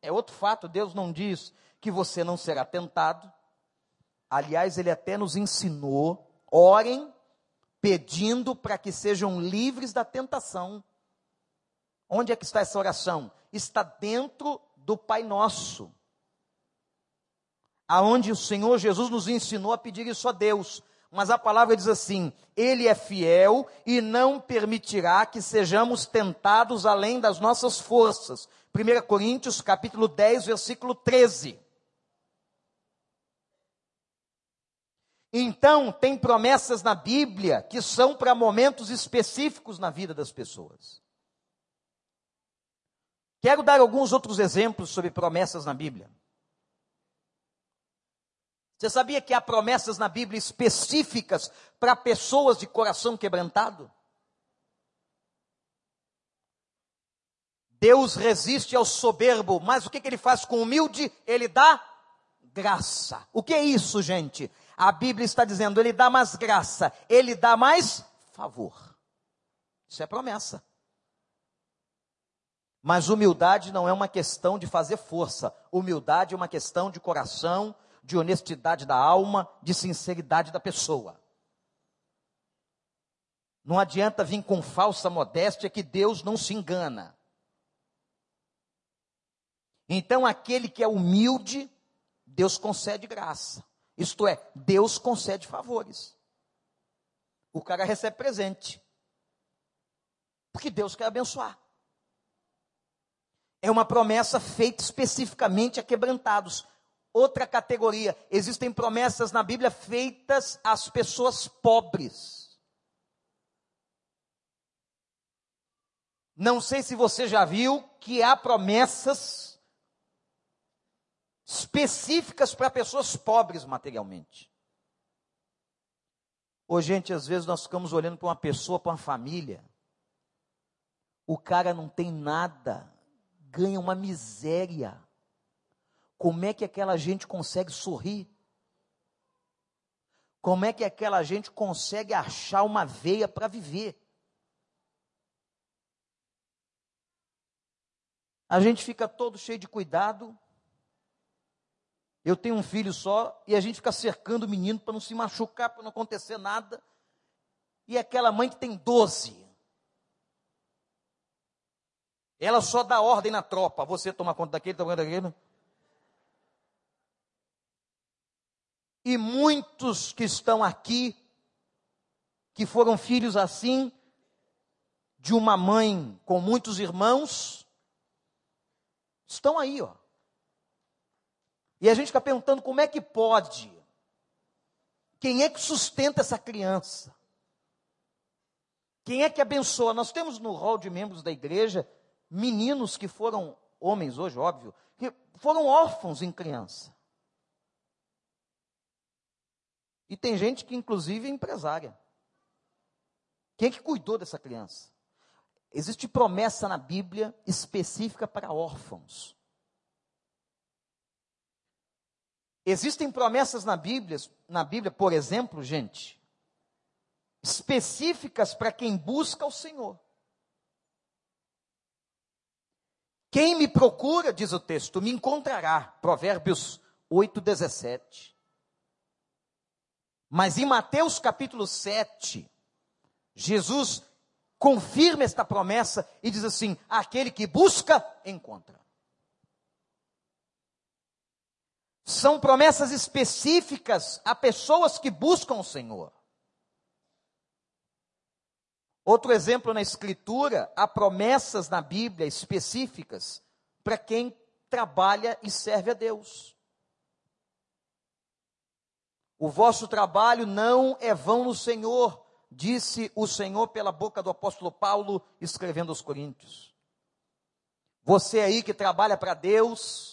É outro fato, Deus não diz que você não será tentado. Aliás, ele até nos ensinou: orem pedindo para que sejam livres da tentação. Onde é que está essa oração? está dentro do Pai Nosso. Aonde o Senhor Jesus nos ensinou a pedir isso a Deus. Mas a palavra diz assim: Ele é fiel e não permitirá que sejamos tentados além das nossas forças. 1 Coríntios capítulo 10, versículo 13. Então, tem promessas na Bíblia que são para momentos específicos na vida das pessoas. Quero dar alguns outros exemplos sobre promessas na Bíblia. Você sabia que há promessas na Bíblia específicas para pessoas de coração quebrantado? Deus resiste ao soberbo, mas o que, que ele faz com o humilde? Ele dá graça. O que é isso, gente? A Bíblia está dizendo, ele dá mais graça, ele dá mais favor. Isso é promessa. Mas humildade não é uma questão de fazer força. Humildade é uma questão de coração, de honestidade da alma, de sinceridade da pessoa. Não adianta vir com falsa modéstia que Deus não se engana. Então, aquele que é humilde, Deus concede graça. Isto é, Deus concede favores. O cara recebe presente. Porque Deus quer abençoar. É uma promessa feita especificamente a quebrantados. Outra categoria, existem promessas na Bíblia feitas às pessoas pobres. Não sei se você já viu que há promessas específicas para pessoas pobres materialmente. Ô, gente, às vezes nós ficamos olhando para uma pessoa, para uma família. O cara não tem nada, ganha uma miséria. Como é que aquela gente consegue sorrir? Como é que aquela gente consegue achar uma veia para viver? A gente fica todo cheio de cuidado. Eu tenho um filho só e a gente fica cercando o menino para não se machucar, para não acontecer nada. E aquela mãe que tem doze, ela só dá ordem na tropa. Você toma conta daquele, toma conta daquele. E muitos que estão aqui, que foram filhos assim, de uma mãe com muitos irmãos, estão aí, ó. E a gente fica perguntando como é que pode? Quem é que sustenta essa criança? Quem é que abençoa? Nós temos no rol de membros da igreja meninos que foram homens hoje, óbvio, que foram órfãos em criança. E tem gente que, inclusive, é empresária. Quem é que cuidou dessa criança? Existe promessa na Bíblia específica para órfãos. Existem promessas na Bíblia, na Bíblia, por exemplo, gente, específicas para quem busca o Senhor. Quem me procura, diz o texto, me encontrará. Provérbios 8, 17. Mas em Mateus capítulo 7, Jesus confirma esta promessa e diz assim: aquele que busca, encontra. São promessas específicas a pessoas que buscam o Senhor. Outro exemplo na Escritura, há promessas na Bíblia específicas para quem trabalha e serve a Deus. O vosso trabalho não é vão no Senhor, disse o Senhor pela boca do apóstolo Paulo, escrevendo aos Coríntios. Você aí que trabalha para Deus,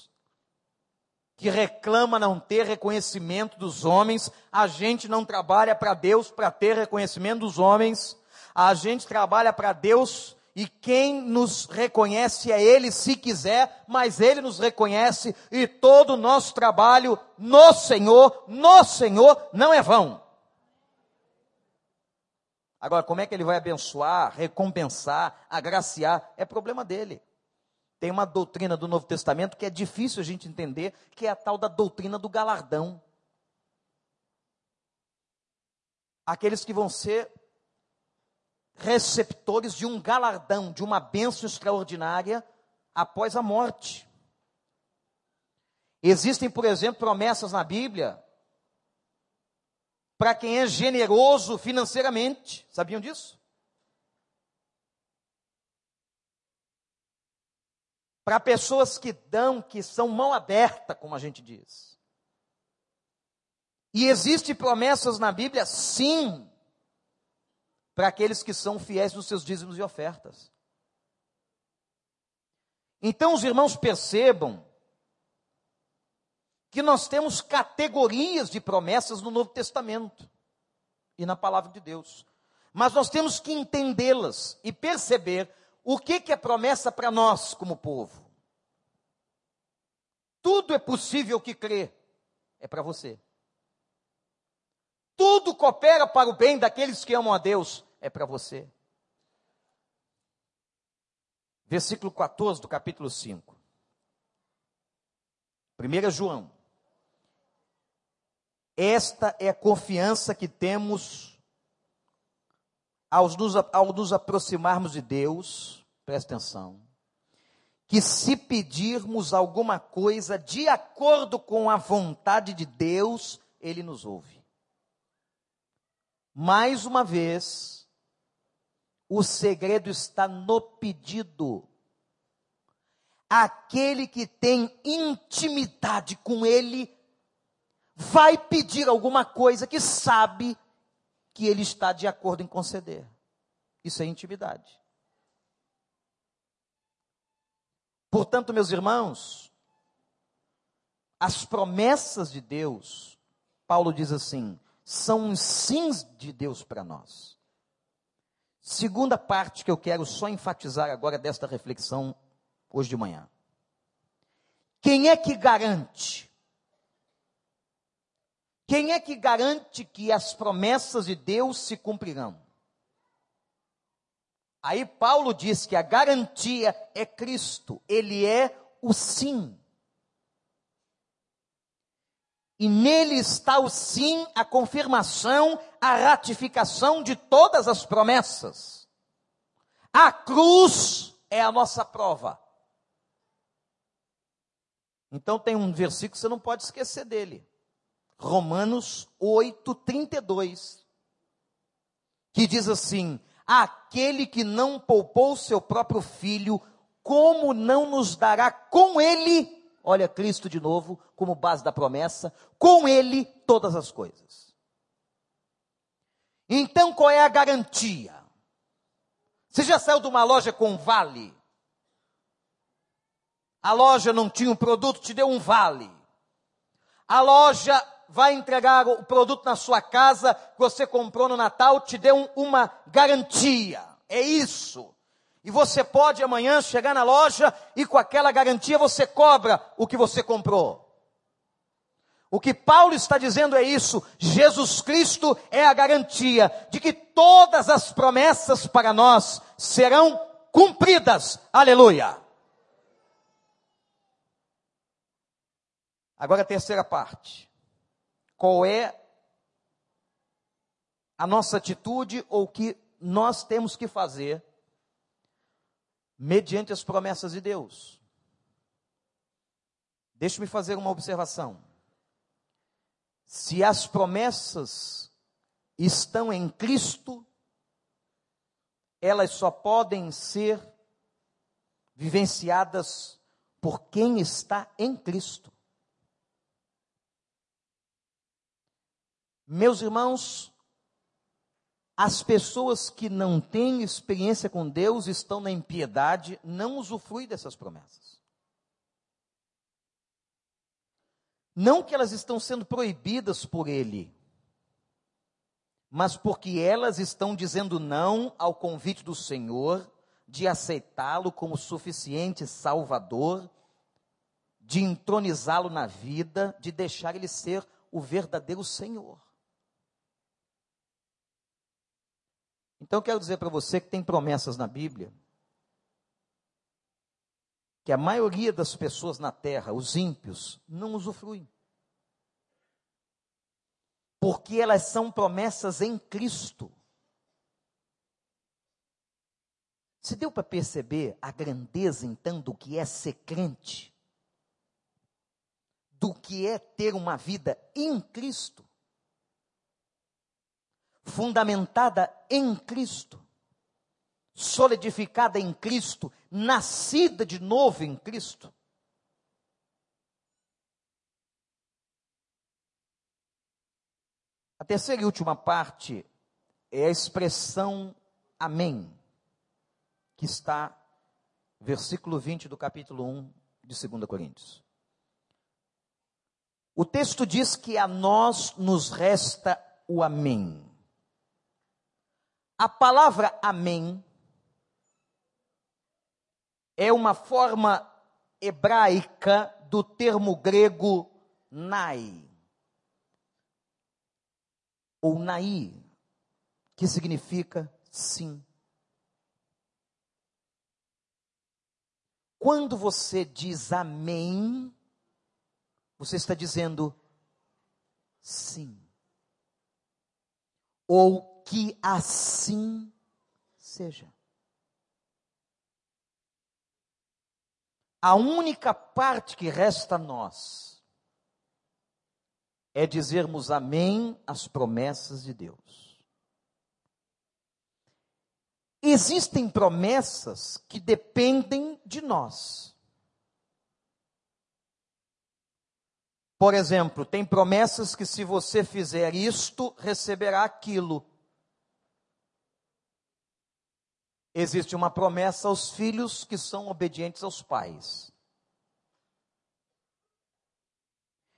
que reclama não ter reconhecimento dos homens, a gente não trabalha para Deus para ter reconhecimento dos homens, a gente trabalha para Deus e quem nos reconhece é Ele se quiser, mas Ele nos reconhece e todo o nosso trabalho no Senhor, no Senhor, não é vão. Agora, como é que Ele vai abençoar, recompensar, agraciar? É problema dele. Tem uma doutrina do Novo Testamento que é difícil a gente entender, que é a tal da doutrina do galardão. Aqueles que vão ser receptores de um galardão, de uma bênção extraordinária após a morte. Existem, por exemplo, promessas na Bíblia para quem é generoso financeiramente. Sabiam disso? Para pessoas que dão, que são mão aberta, como a gente diz. E existem promessas na Bíblia, sim, para aqueles que são fiéis nos seus dízimos e ofertas. Então, os irmãos percebam que nós temos categorias de promessas no Novo Testamento e na palavra de Deus. Mas nós temos que entendê-las e perceber o que, que é promessa para nós como povo. Tudo é possível que crê, é para você. Tudo coopera para o bem daqueles que amam a Deus, é para você. Versículo 14 do capítulo 5. 1 João. Esta é a confiança que temos ao nos, ao nos aproximarmos de Deus, presta atenção, que se pedirmos alguma coisa de acordo com a vontade de Deus, Ele nos ouve. Mais uma vez, o segredo está no pedido. Aquele que tem intimidade com Ele vai pedir alguma coisa que sabe que Ele está de acordo em conceder. Isso é intimidade. Portanto, meus irmãos, as promessas de Deus, Paulo diz assim, são os sims de Deus para nós. Segunda parte que eu quero só enfatizar agora desta reflexão hoje de manhã. Quem é que garante? Quem é que garante que as promessas de Deus se cumprirão? Aí Paulo diz que a garantia é Cristo, ele é o sim. E nele está o sim, a confirmação, a ratificação de todas as promessas. A cruz é a nossa prova. Então tem um versículo que você não pode esquecer dele. Romanos 8, 32. Que diz assim: Aquele que não poupou seu próprio filho, como não nos dará com ele Olha Cristo de novo como base da promessa, com ele todas as coisas. Então qual é a garantia? Você já saiu de uma loja com vale? A loja não tinha um produto, te deu um vale. A loja vai entregar o produto na sua casa que você comprou no Natal, te deu um, uma garantia. É isso. E você pode amanhã chegar na loja e com aquela garantia você cobra o que você comprou. O que Paulo está dizendo é isso: Jesus Cristo é a garantia de que todas as promessas para nós serão cumpridas. Aleluia! Agora a terceira parte. Qual é a nossa atitude ou o que nós temos que fazer mediante as promessas de Deus? Deixe-me fazer uma observação. Se as promessas estão em Cristo, elas só podem ser vivenciadas por quem está em Cristo. Meus irmãos, as pessoas que não têm experiência com Deus estão na impiedade, não usufruem dessas promessas. Não que elas estão sendo proibidas por ele, mas porque elas estão dizendo não ao convite do Senhor de aceitá-lo como suficiente Salvador, de entronizá-lo na vida, de deixar ele ser o verdadeiro Senhor. Então, quero dizer para você que tem promessas na Bíblia, que a maioria das pessoas na terra, os ímpios, não usufruem. Porque elas são promessas em Cristo. Se deu para perceber a grandeza então do que é ser crente? Do que é ter uma vida em Cristo? Fundamentada em Cristo solidificada em Cristo, nascida de novo em Cristo. A terceira e última parte é a expressão Amém, que está versículo 20 do capítulo 1 de 2 Coríntios. O texto diz que a nós nos resta o Amém. A palavra Amém é uma forma hebraica do termo grego nai, ou nai, que significa sim. Quando você diz amém, você está dizendo sim. Ou que assim seja. A única parte que resta a nós é dizermos amém às promessas de Deus. Existem promessas que dependem de nós. Por exemplo, tem promessas que se você fizer isto, receberá aquilo. Existe uma promessa aos filhos que são obedientes aos pais.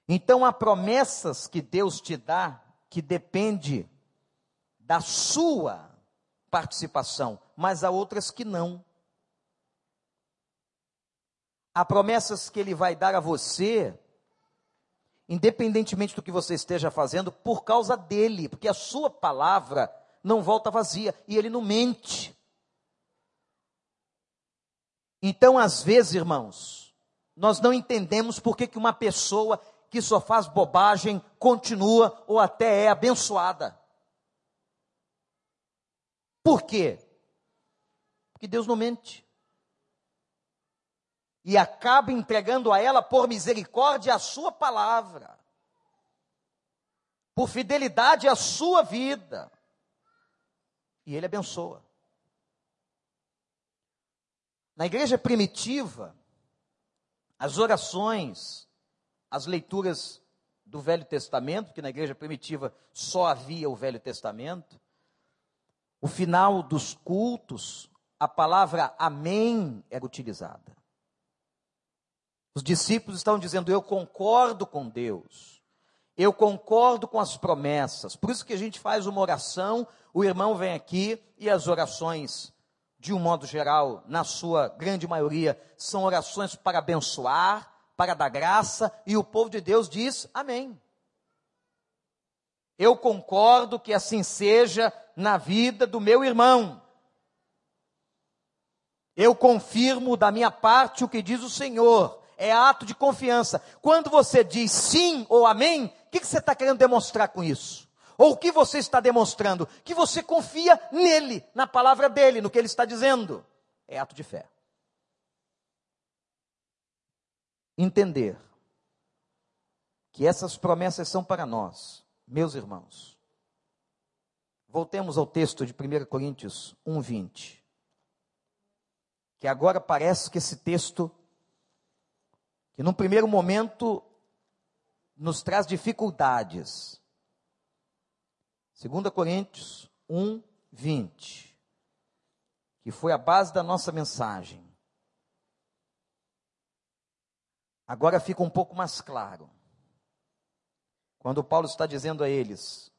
Então há promessas que Deus te dá que depende da sua participação, mas há outras que não. Há promessas que ele vai dar a você, independentemente do que você esteja fazendo, por causa dele, porque a sua palavra não volta vazia e ele não mente. Então, às vezes, irmãos, nós não entendemos por que, que uma pessoa que só faz bobagem continua ou até é abençoada. Por quê? Porque Deus não mente. E acaba entregando a ela por misericórdia a sua palavra, por fidelidade à sua vida. E ele abençoa. Na igreja primitiva, as orações, as leituras do Velho Testamento, porque na igreja primitiva só havia o Velho Testamento, o final dos cultos, a palavra amém era utilizada. Os discípulos estavam dizendo: Eu concordo com Deus, eu concordo com as promessas. Por isso que a gente faz uma oração, o irmão vem aqui e as orações de um modo geral, na sua grande maioria, são orações para abençoar, para dar graça, e o povo de Deus diz amém. Eu concordo que assim seja na vida do meu irmão. Eu confirmo da minha parte o que diz o Senhor. É ato de confiança. Quando você diz sim ou amém, o que, que você está querendo demonstrar com isso? Ou o que você está demonstrando? Que você confia nele, na palavra dele, no que ele está dizendo. É ato de fé. Entender que essas promessas são para nós, meus irmãos. Voltemos ao texto de 1 Coríntios 1:20. Que agora parece que esse texto que num primeiro momento nos traz dificuldades, 2 Coríntios 1, 20, que foi a base da nossa mensagem. Agora fica um pouco mais claro. Quando Paulo está dizendo a eles: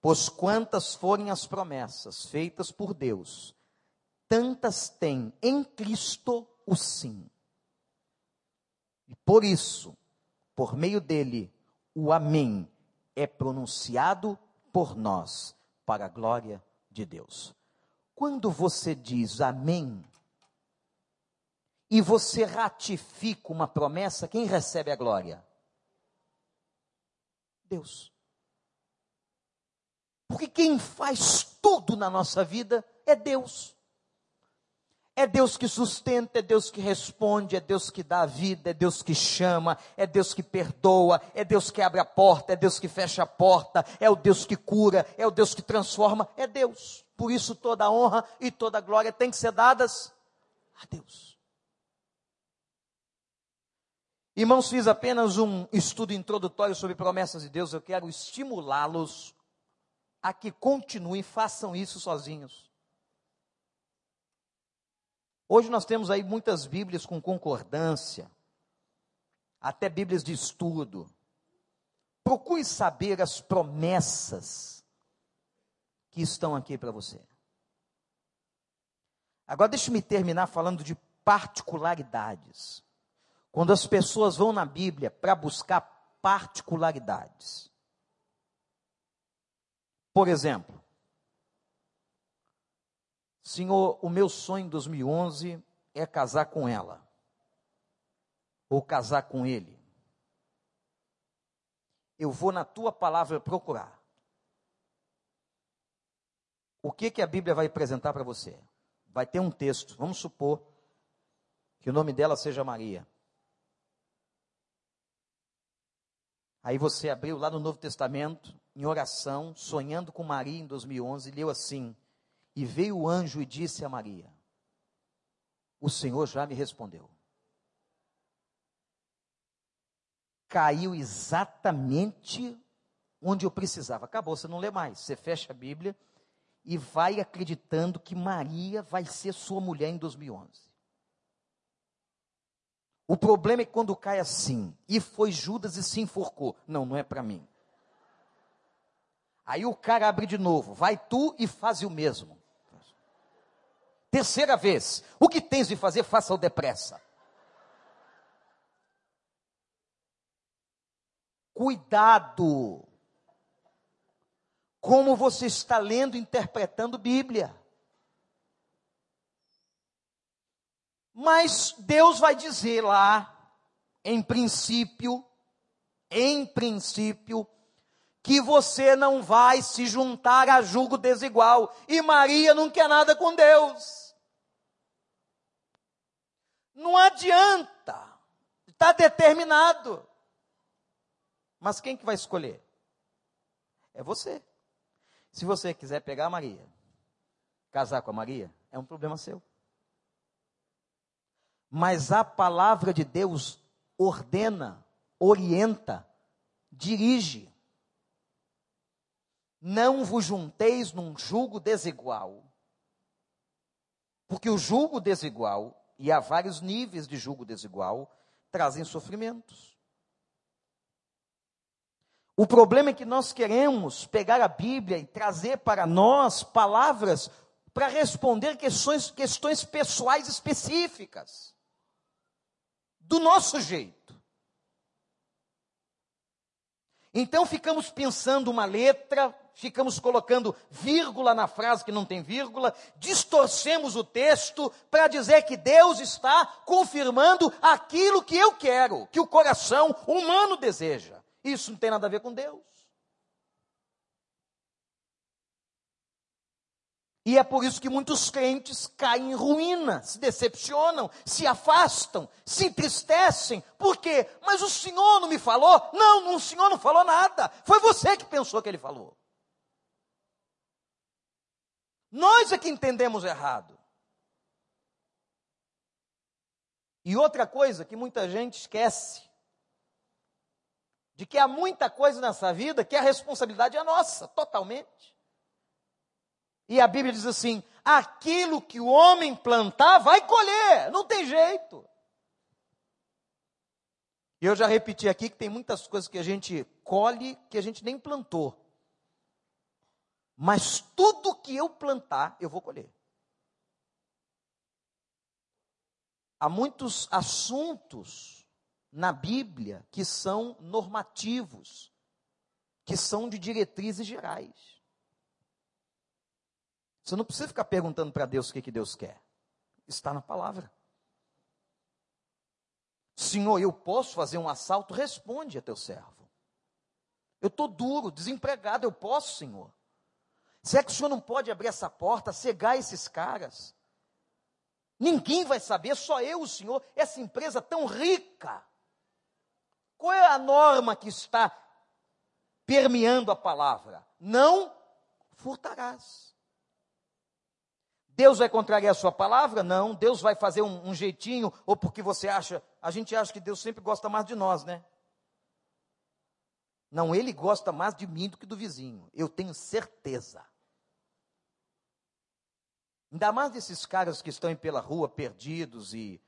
Pois quantas forem as promessas feitas por Deus, tantas tem em Cristo o sim. E por isso, por meio dele, o Amém é pronunciado por nós, para a glória de Deus. Quando você diz amém, e você ratifica uma promessa, quem recebe a glória? Deus. Porque quem faz tudo na nossa vida é Deus. É Deus que sustenta, é Deus que responde, é Deus que dá a vida, é Deus que chama, é Deus que perdoa, é Deus que abre a porta, é Deus que fecha a porta, é o Deus que cura, é o Deus que transforma, é Deus. Por isso toda a honra e toda a glória tem que ser dadas a Deus. Irmãos, fiz apenas um estudo introdutório sobre promessas de Deus, eu quero estimulá-los a que continuem, façam isso sozinhos. Hoje nós temos aí muitas Bíblias com concordância, até Bíblias de estudo. Procure saber as promessas que estão aqui para você. Agora deixe-me terminar falando de particularidades. Quando as pessoas vão na Bíblia para buscar particularidades. Por exemplo, Senhor, o meu sonho em 2011 é casar com ela, ou casar com ele. Eu vou na tua palavra procurar. O que, que a Bíblia vai apresentar para você? Vai ter um texto, vamos supor que o nome dela seja Maria. Aí você abriu lá no Novo Testamento, em oração, sonhando com Maria em 2011, e leu assim: e veio o anjo e disse a Maria: O Senhor já me respondeu. Caiu exatamente onde eu precisava. Acabou, você não lê mais. Você fecha a Bíblia e vai acreditando que Maria vai ser sua mulher em 2011. O problema é quando cai assim, e foi Judas e se enforcou. Não, não é para mim. Aí o cara abre de novo, vai tu e faz o mesmo. Terceira vez, o que tens de fazer, faça-o depressa. Cuidado. Como você está lendo e interpretando Bíblia. Mas Deus vai dizer lá, em princípio, em princípio, que você não vai se juntar a julgo desigual. E Maria não quer nada com Deus. Não adianta. Está determinado. Mas quem que vai escolher? É você. Se você quiser pegar a Maria, casar com a Maria, é um problema seu. Mas a palavra de Deus ordena, orienta, dirige. Não vos junteis num julgo desigual. Porque o julgo desigual, e há vários níveis de julgo desigual, trazem sofrimentos. O problema é que nós queremos pegar a Bíblia e trazer para nós palavras para responder questões, questões pessoais específicas, do nosso jeito. Então ficamos pensando uma letra, ficamos colocando vírgula na frase que não tem vírgula, distorcemos o texto para dizer que Deus está confirmando aquilo que eu quero, que o coração humano deseja. Isso não tem nada a ver com Deus. E é por isso que muitos crentes caem em ruína, se decepcionam, se afastam, se entristecem. Por quê? Mas o Senhor não me falou? Não, o Senhor não falou nada. Foi você que pensou que ele falou. Nós é que entendemos errado. E outra coisa que muita gente esquece, de que há muita coisa nessa vida que a responsabilidade é nossa, totalmente. E a Bíblia diz assim: aquilo que o homem plantar vai colher, não tem jeito. E eu já repeti aqui que tem muitas coisas que a gente colhe que a gente nem plantou. Mas tudo que eu plantar, eu vou colher. Há muitos assuntos na Bíblia que são normativos, que são de diretrizes gerais. Você não precisa ficar perguntando para Deus o que, que Deus quer. Está na palavra. Senhor, eu posso fazer um assalto? Responde a teu servo. Eu estou duro, desempregado, eu posso, Senhor. Se é que o Senhor não pode abrir essa porta, cegar esses caras? Ninguém vai saber, só eu, o Senhor, essa empresa tão rica. Qual é a norma que está permeando a palavra? Não furtarás. Deus vai contrariar a sua palavra? Não. Deus vai fazer um, um, jeitinho, ou porque você acha, a gente acha que Deus sempre gosta mais de nós, né? Não, Ele gosta mais de mim do que do vizinho. Eu tenho certeza. Ainda mais desses caras que estão pela rua perdidos e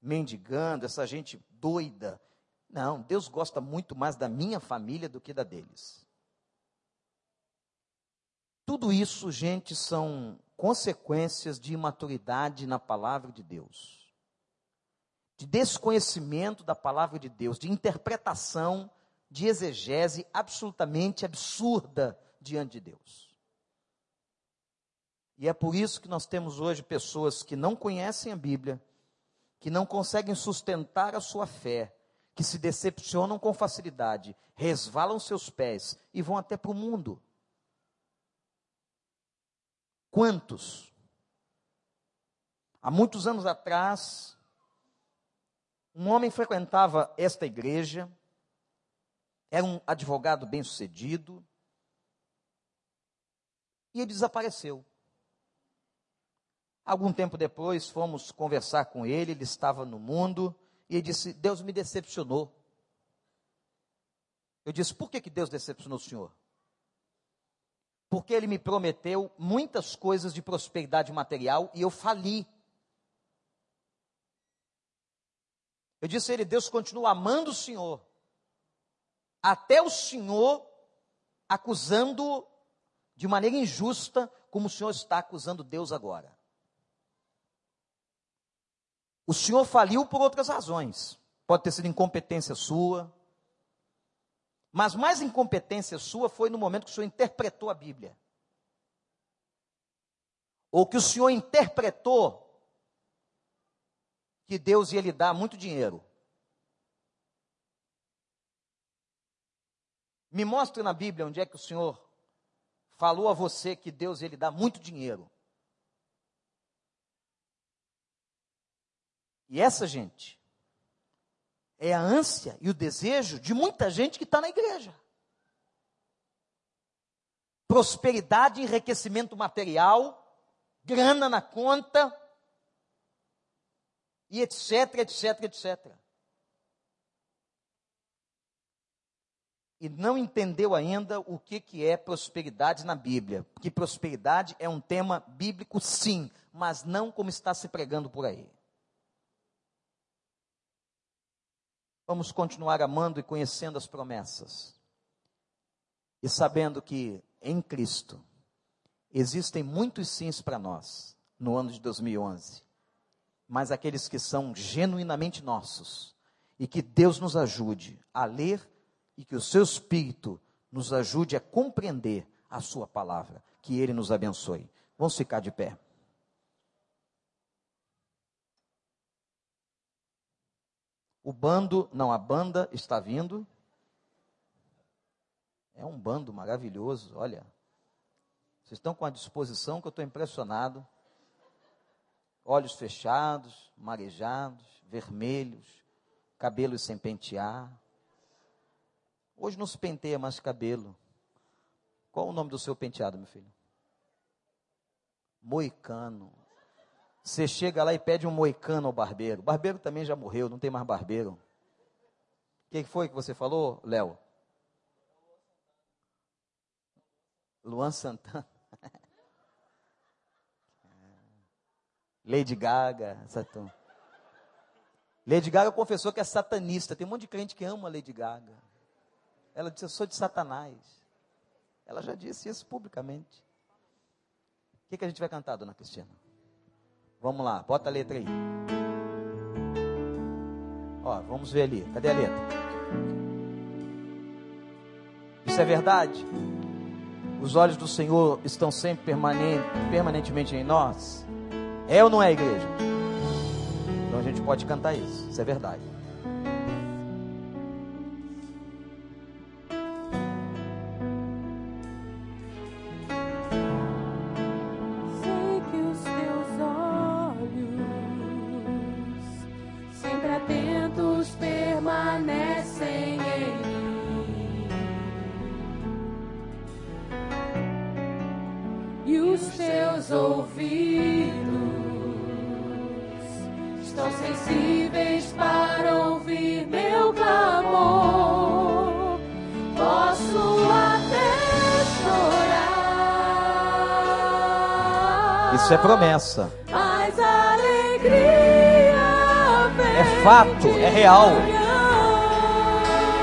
mendigando, essa gente doida. Não, Deus gosta muito mais da minha família do que da deles. Tudo isso, gente, são consequências de imaturidade na palavra de Deus, de desconhecimento da palavra de Deus, de interpretação, de exegese absolutamente absurda diante de Deus. E é por isso que nós temos hoje pessoas que não conhecem a Bíblia, que não conseguem sustentar a sua fé, que se decepcionam com facilidade, resvalam seus pés e vão até para o mundo Quantos? Há muitos anos atrás, um homem frequentava esta igreja, era um advogado bem-sucedido, e ele desapareceu. Algum tempo depois, fomos conversar com ele, ele estava no mundo, e ele disse: Deus me decepcionou. Eu disse: Por que, que Deus decepcionou o senhor? porque ele me prometeu muitas coisas de prosperidade material e eu fali. Eu disse a ele: Deus continua amando o Senhor, até o Senhor acusando de maneira injusta, como o Senhor está acusando Deus agora. O Senhor faliu por outras razões. Pode ter sido incompetência sua, mas mais incompetência sua foi no momento que o senhor interpretou a Bíblia. Ou que o senhor interpretou que Deus ia lhe dar muito dinheiro. Me mostre na Bíblia onde é que o senhor falou a você que Deus ia lhe dar muito dinheiro. E essa gente é a ânsia e o desejo de muita gente que está na igreja. Prosperidade, enriquecimento material, grana na conta, e etc, etc, etc. E não entendeu ainda o que, que é prosperidade na Bíblia. Porque prosperidade é um tema bíblico, sim, mas não como está se pregando por aí. Vamos continuar amando e conhecendo as promessas. E sabendo que em Cristo Existem muitos sims para nós no ano de 2011, mas aqueles que são genuinamente nossos e que Deus nos ajude a ler e que o seu Espírito nos ajude a compreender a Sua palavra. Que Ele nos abençoe. Vamos ficar de pé. O bando, não, a banda está vindo. É um bando maravilhoso, olha. Vocês estão com a disposição que eu estou impressionado. Olhos fechados, marejados, vermelhos, cabelos sem pentear. Hoje não se penteia mais cabelo. Qual o nome do seu penteado, meu filho? Moicano. Você chega lá e pede um moicano ao barbeiro. O barbeiro também já morreu, não tem mais barbeiro. O que foi que você falou, Léo? Luan Santana. Lady Gaga, Satã. Lady Gaga confessou que é satanista. Tem um monte de crente que ama Lady Gaga. Ela disse: Eu sou de Satanás. Ela já disse isso publicamente. O que, que a gente vai cantar, dona Cristina? Vamos lá, bota a letra aí. Ó, vamos ver ali. Cadê a letra? Isso é verdade? Os olhos do Senhor estão sempre permanente, permanentemente em nós? É ou não é, igreja? Então a gente pode cantar isso. Isso é verdade. Promessa. É fato, é real.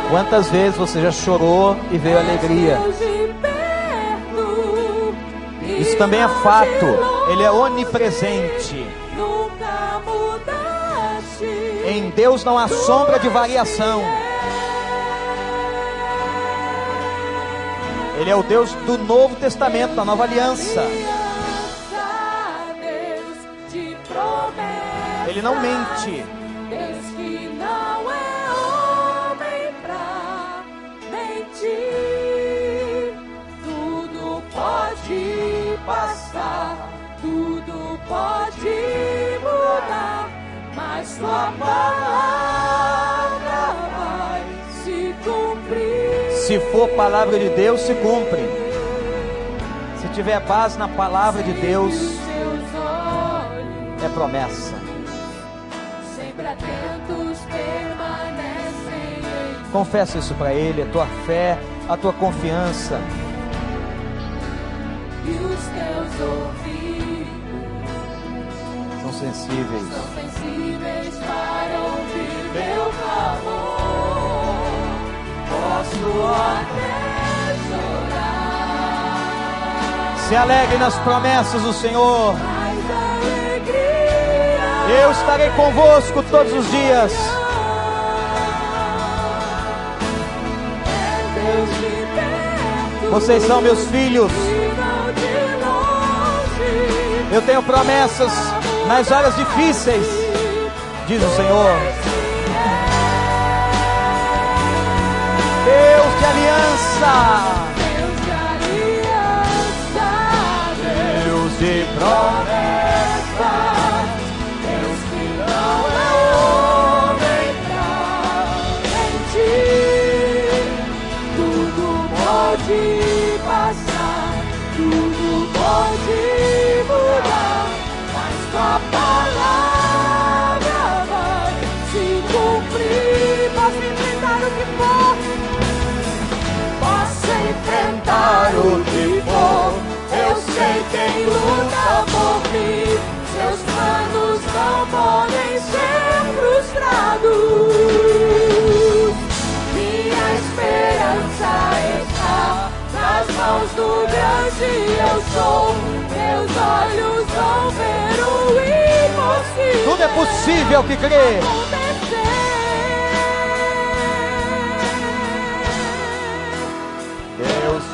Quantas vezes você já chorou e veio alegria? Isso também é fato. Ele é onipresente. Em Deus não há sombra de variação. Ele é o Deus do Novo Testamento, da Nova Aliança. Ele não mente. Deus que não é homem pra mentir. Tudo pode passar, tudo pode mudar, mas sua palavra vai se cumprir. Se for palavra de Deus, se cumpre. Se tiver base na palavra de Deus, é promessa. Confessa isso para Ele, a tua fé, a tua confiança. E os teus ouvidos são sensíveis. São sensíveis para ouvir meu clamor. Posso até chorar. Se alegre nas promessas do Senhor. Eu estarei convosco todos os dias. Vocês são meus filhos. Eu tenho promessas nas horas difíceis, diz o Senhor. Deus de aliança. Deus de promessa. Enfrentar o que for. Eu sei quem luta por mim, seus planos não podem ser frustrados. Minha esperança está nas mãos do grande. eu sou. Meus olhos vão ver o impossível. Tudo é possível que crê.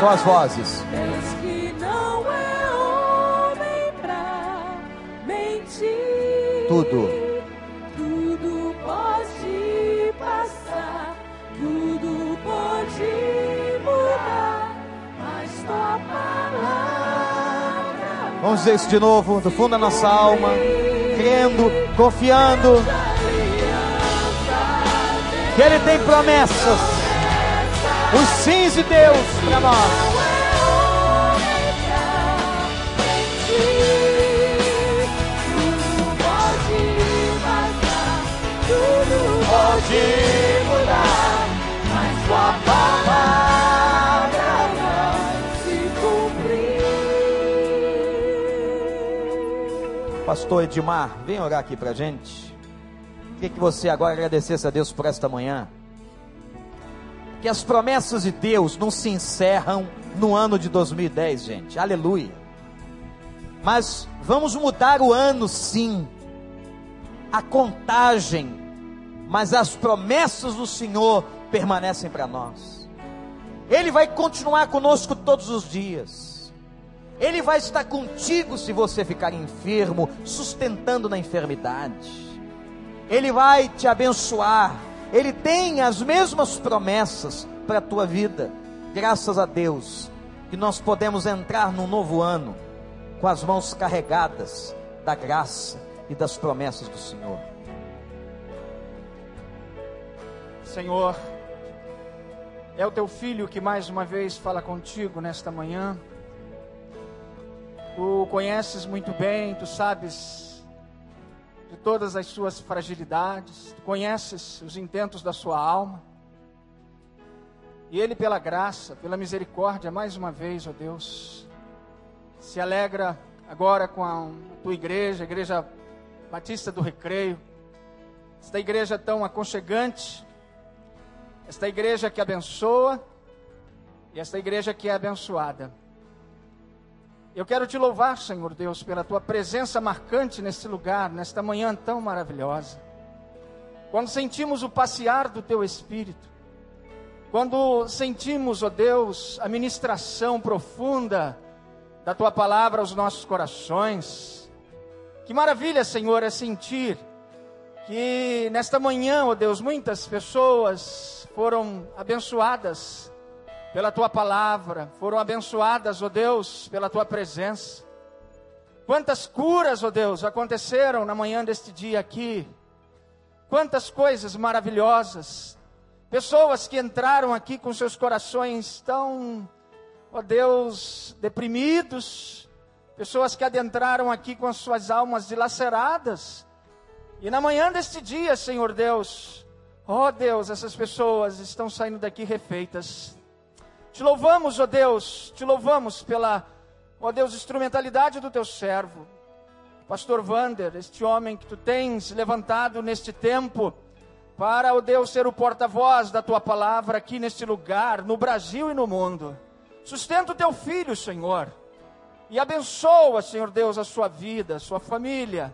promessas. Só as vozes. Deus que não é homem pra mentir. Tudo. Tudo pode passar, tudo pode mudar, mas tua palavra. Vamos dizer isso de novo, do fundo da nossa alma, crendo, confiando que Ele tem promessas, os sims de Deus para nós. Pode mudar, mas sua palavra vai se cumprir. Pastor Edmar, vem orar aqui pra gente. Queria que você agora agradecesse a Deus por esta manhã. Que as promessas de Deus não se encerram no ano de 2010, gente. Aleluia. Mas vamos mudar o ano, sim. A contagem, mas as promessas do Senhor permanecem para nós. Ele vai continuar conosco todos os dias. Ele vai estar contigo se você ficar enfermo, sustentando na enfermidade. Ele vai te abençoar. Ele tem as mesmas promessas para a tua vida. Graças a Deus que nós podemos entrar num novo ano com as mãos carregadas da graça e das promessas do Senhor. Senhor, é o teu filho que mais uma vez fala contigo nesta manhã. Tu conheces muito bem, tu sabes de todas as suas fragilidades, tu conheces os intentos da sua alma. E ele, pela graça, pela misericórdia, mais uma vez, ó Deus, se alegra agora com a tua igreja, a igreja Batista do Recreio, esta igreja tão aconchegante, esta igreja que abençoa e esta igreja que é abençoada. Eu quero te louvar, Senhor Deus, pela tua presença marcante neste lugar, nesta manhã tão maravilhosa. Quando sentimos o passear do teu espírito, quando sentimos, ó Deus, a ministração profunda da tua palavra aos nossos corações. Que maravilha, Senhor, é sentir que nesta manhã, ó Deus, muitas pessoas foram abençoadas pela tua palavra, foram abençoadas, ó Deus, pela tua presença. Quantas curas, ó Deus, aconteceram na manhã deste dia aqui. Quantas coisas maravilhosas. Pessoas que entraram aqui com seus corações tão, ó Deus, deprimidos. Pessoas que adentraram aqui com as suas almas dilaceradas. E na manhã deste dia, Senhor Deus, ó Deus, essas pessoas estão saindo daqui refeitas. Te louvamos, ó Deus, te louvamos pela, ó Deus, instrumentalidade do teu servo. Pastor Vander, este homem que tu tens levantado neste tempo, para, ó Deus, ser o porta-voz da tua palavra aqui neste lugar, no Brasil e no mundo. Sustenta o teu filho, Senhor, e abençoa, Senhor Deus, a sua vida, a sua família.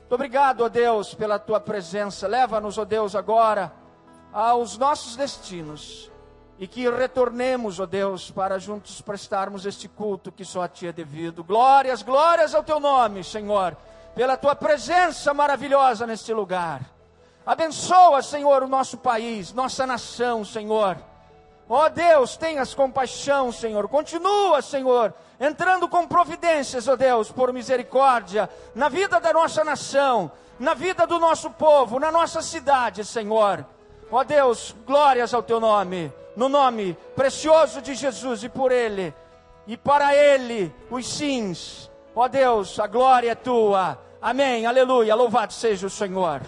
Muito obrigado, ó Deus, pela tua presença. Leva-nos, ó Deus, agora aos nossos destinos e que retornemos, ó Deus, para juntos prestarmos este culto que só a Ti é devido. Glórias, glórias ao Teu nome, Senhor, pela Tua presença maravilhosa neste lugar. Abençoa, Senhor, o nosso país, nossa nação, Senhor. Ó Deus, tenhas compaixão, Senhor. Continua, Senhor, entrando com providências, ó Deus, por misericórdia, na vida da nossa nação, na vida do nosso povo, na nossa cidade, Senhor. Ó Deus, glórias ao teu nome. No nome precioso de Jesus e por Ele, e para Ele os sims. Ó Deus, a glória é tua. Amém, aleluia, louvado seja o Senhor.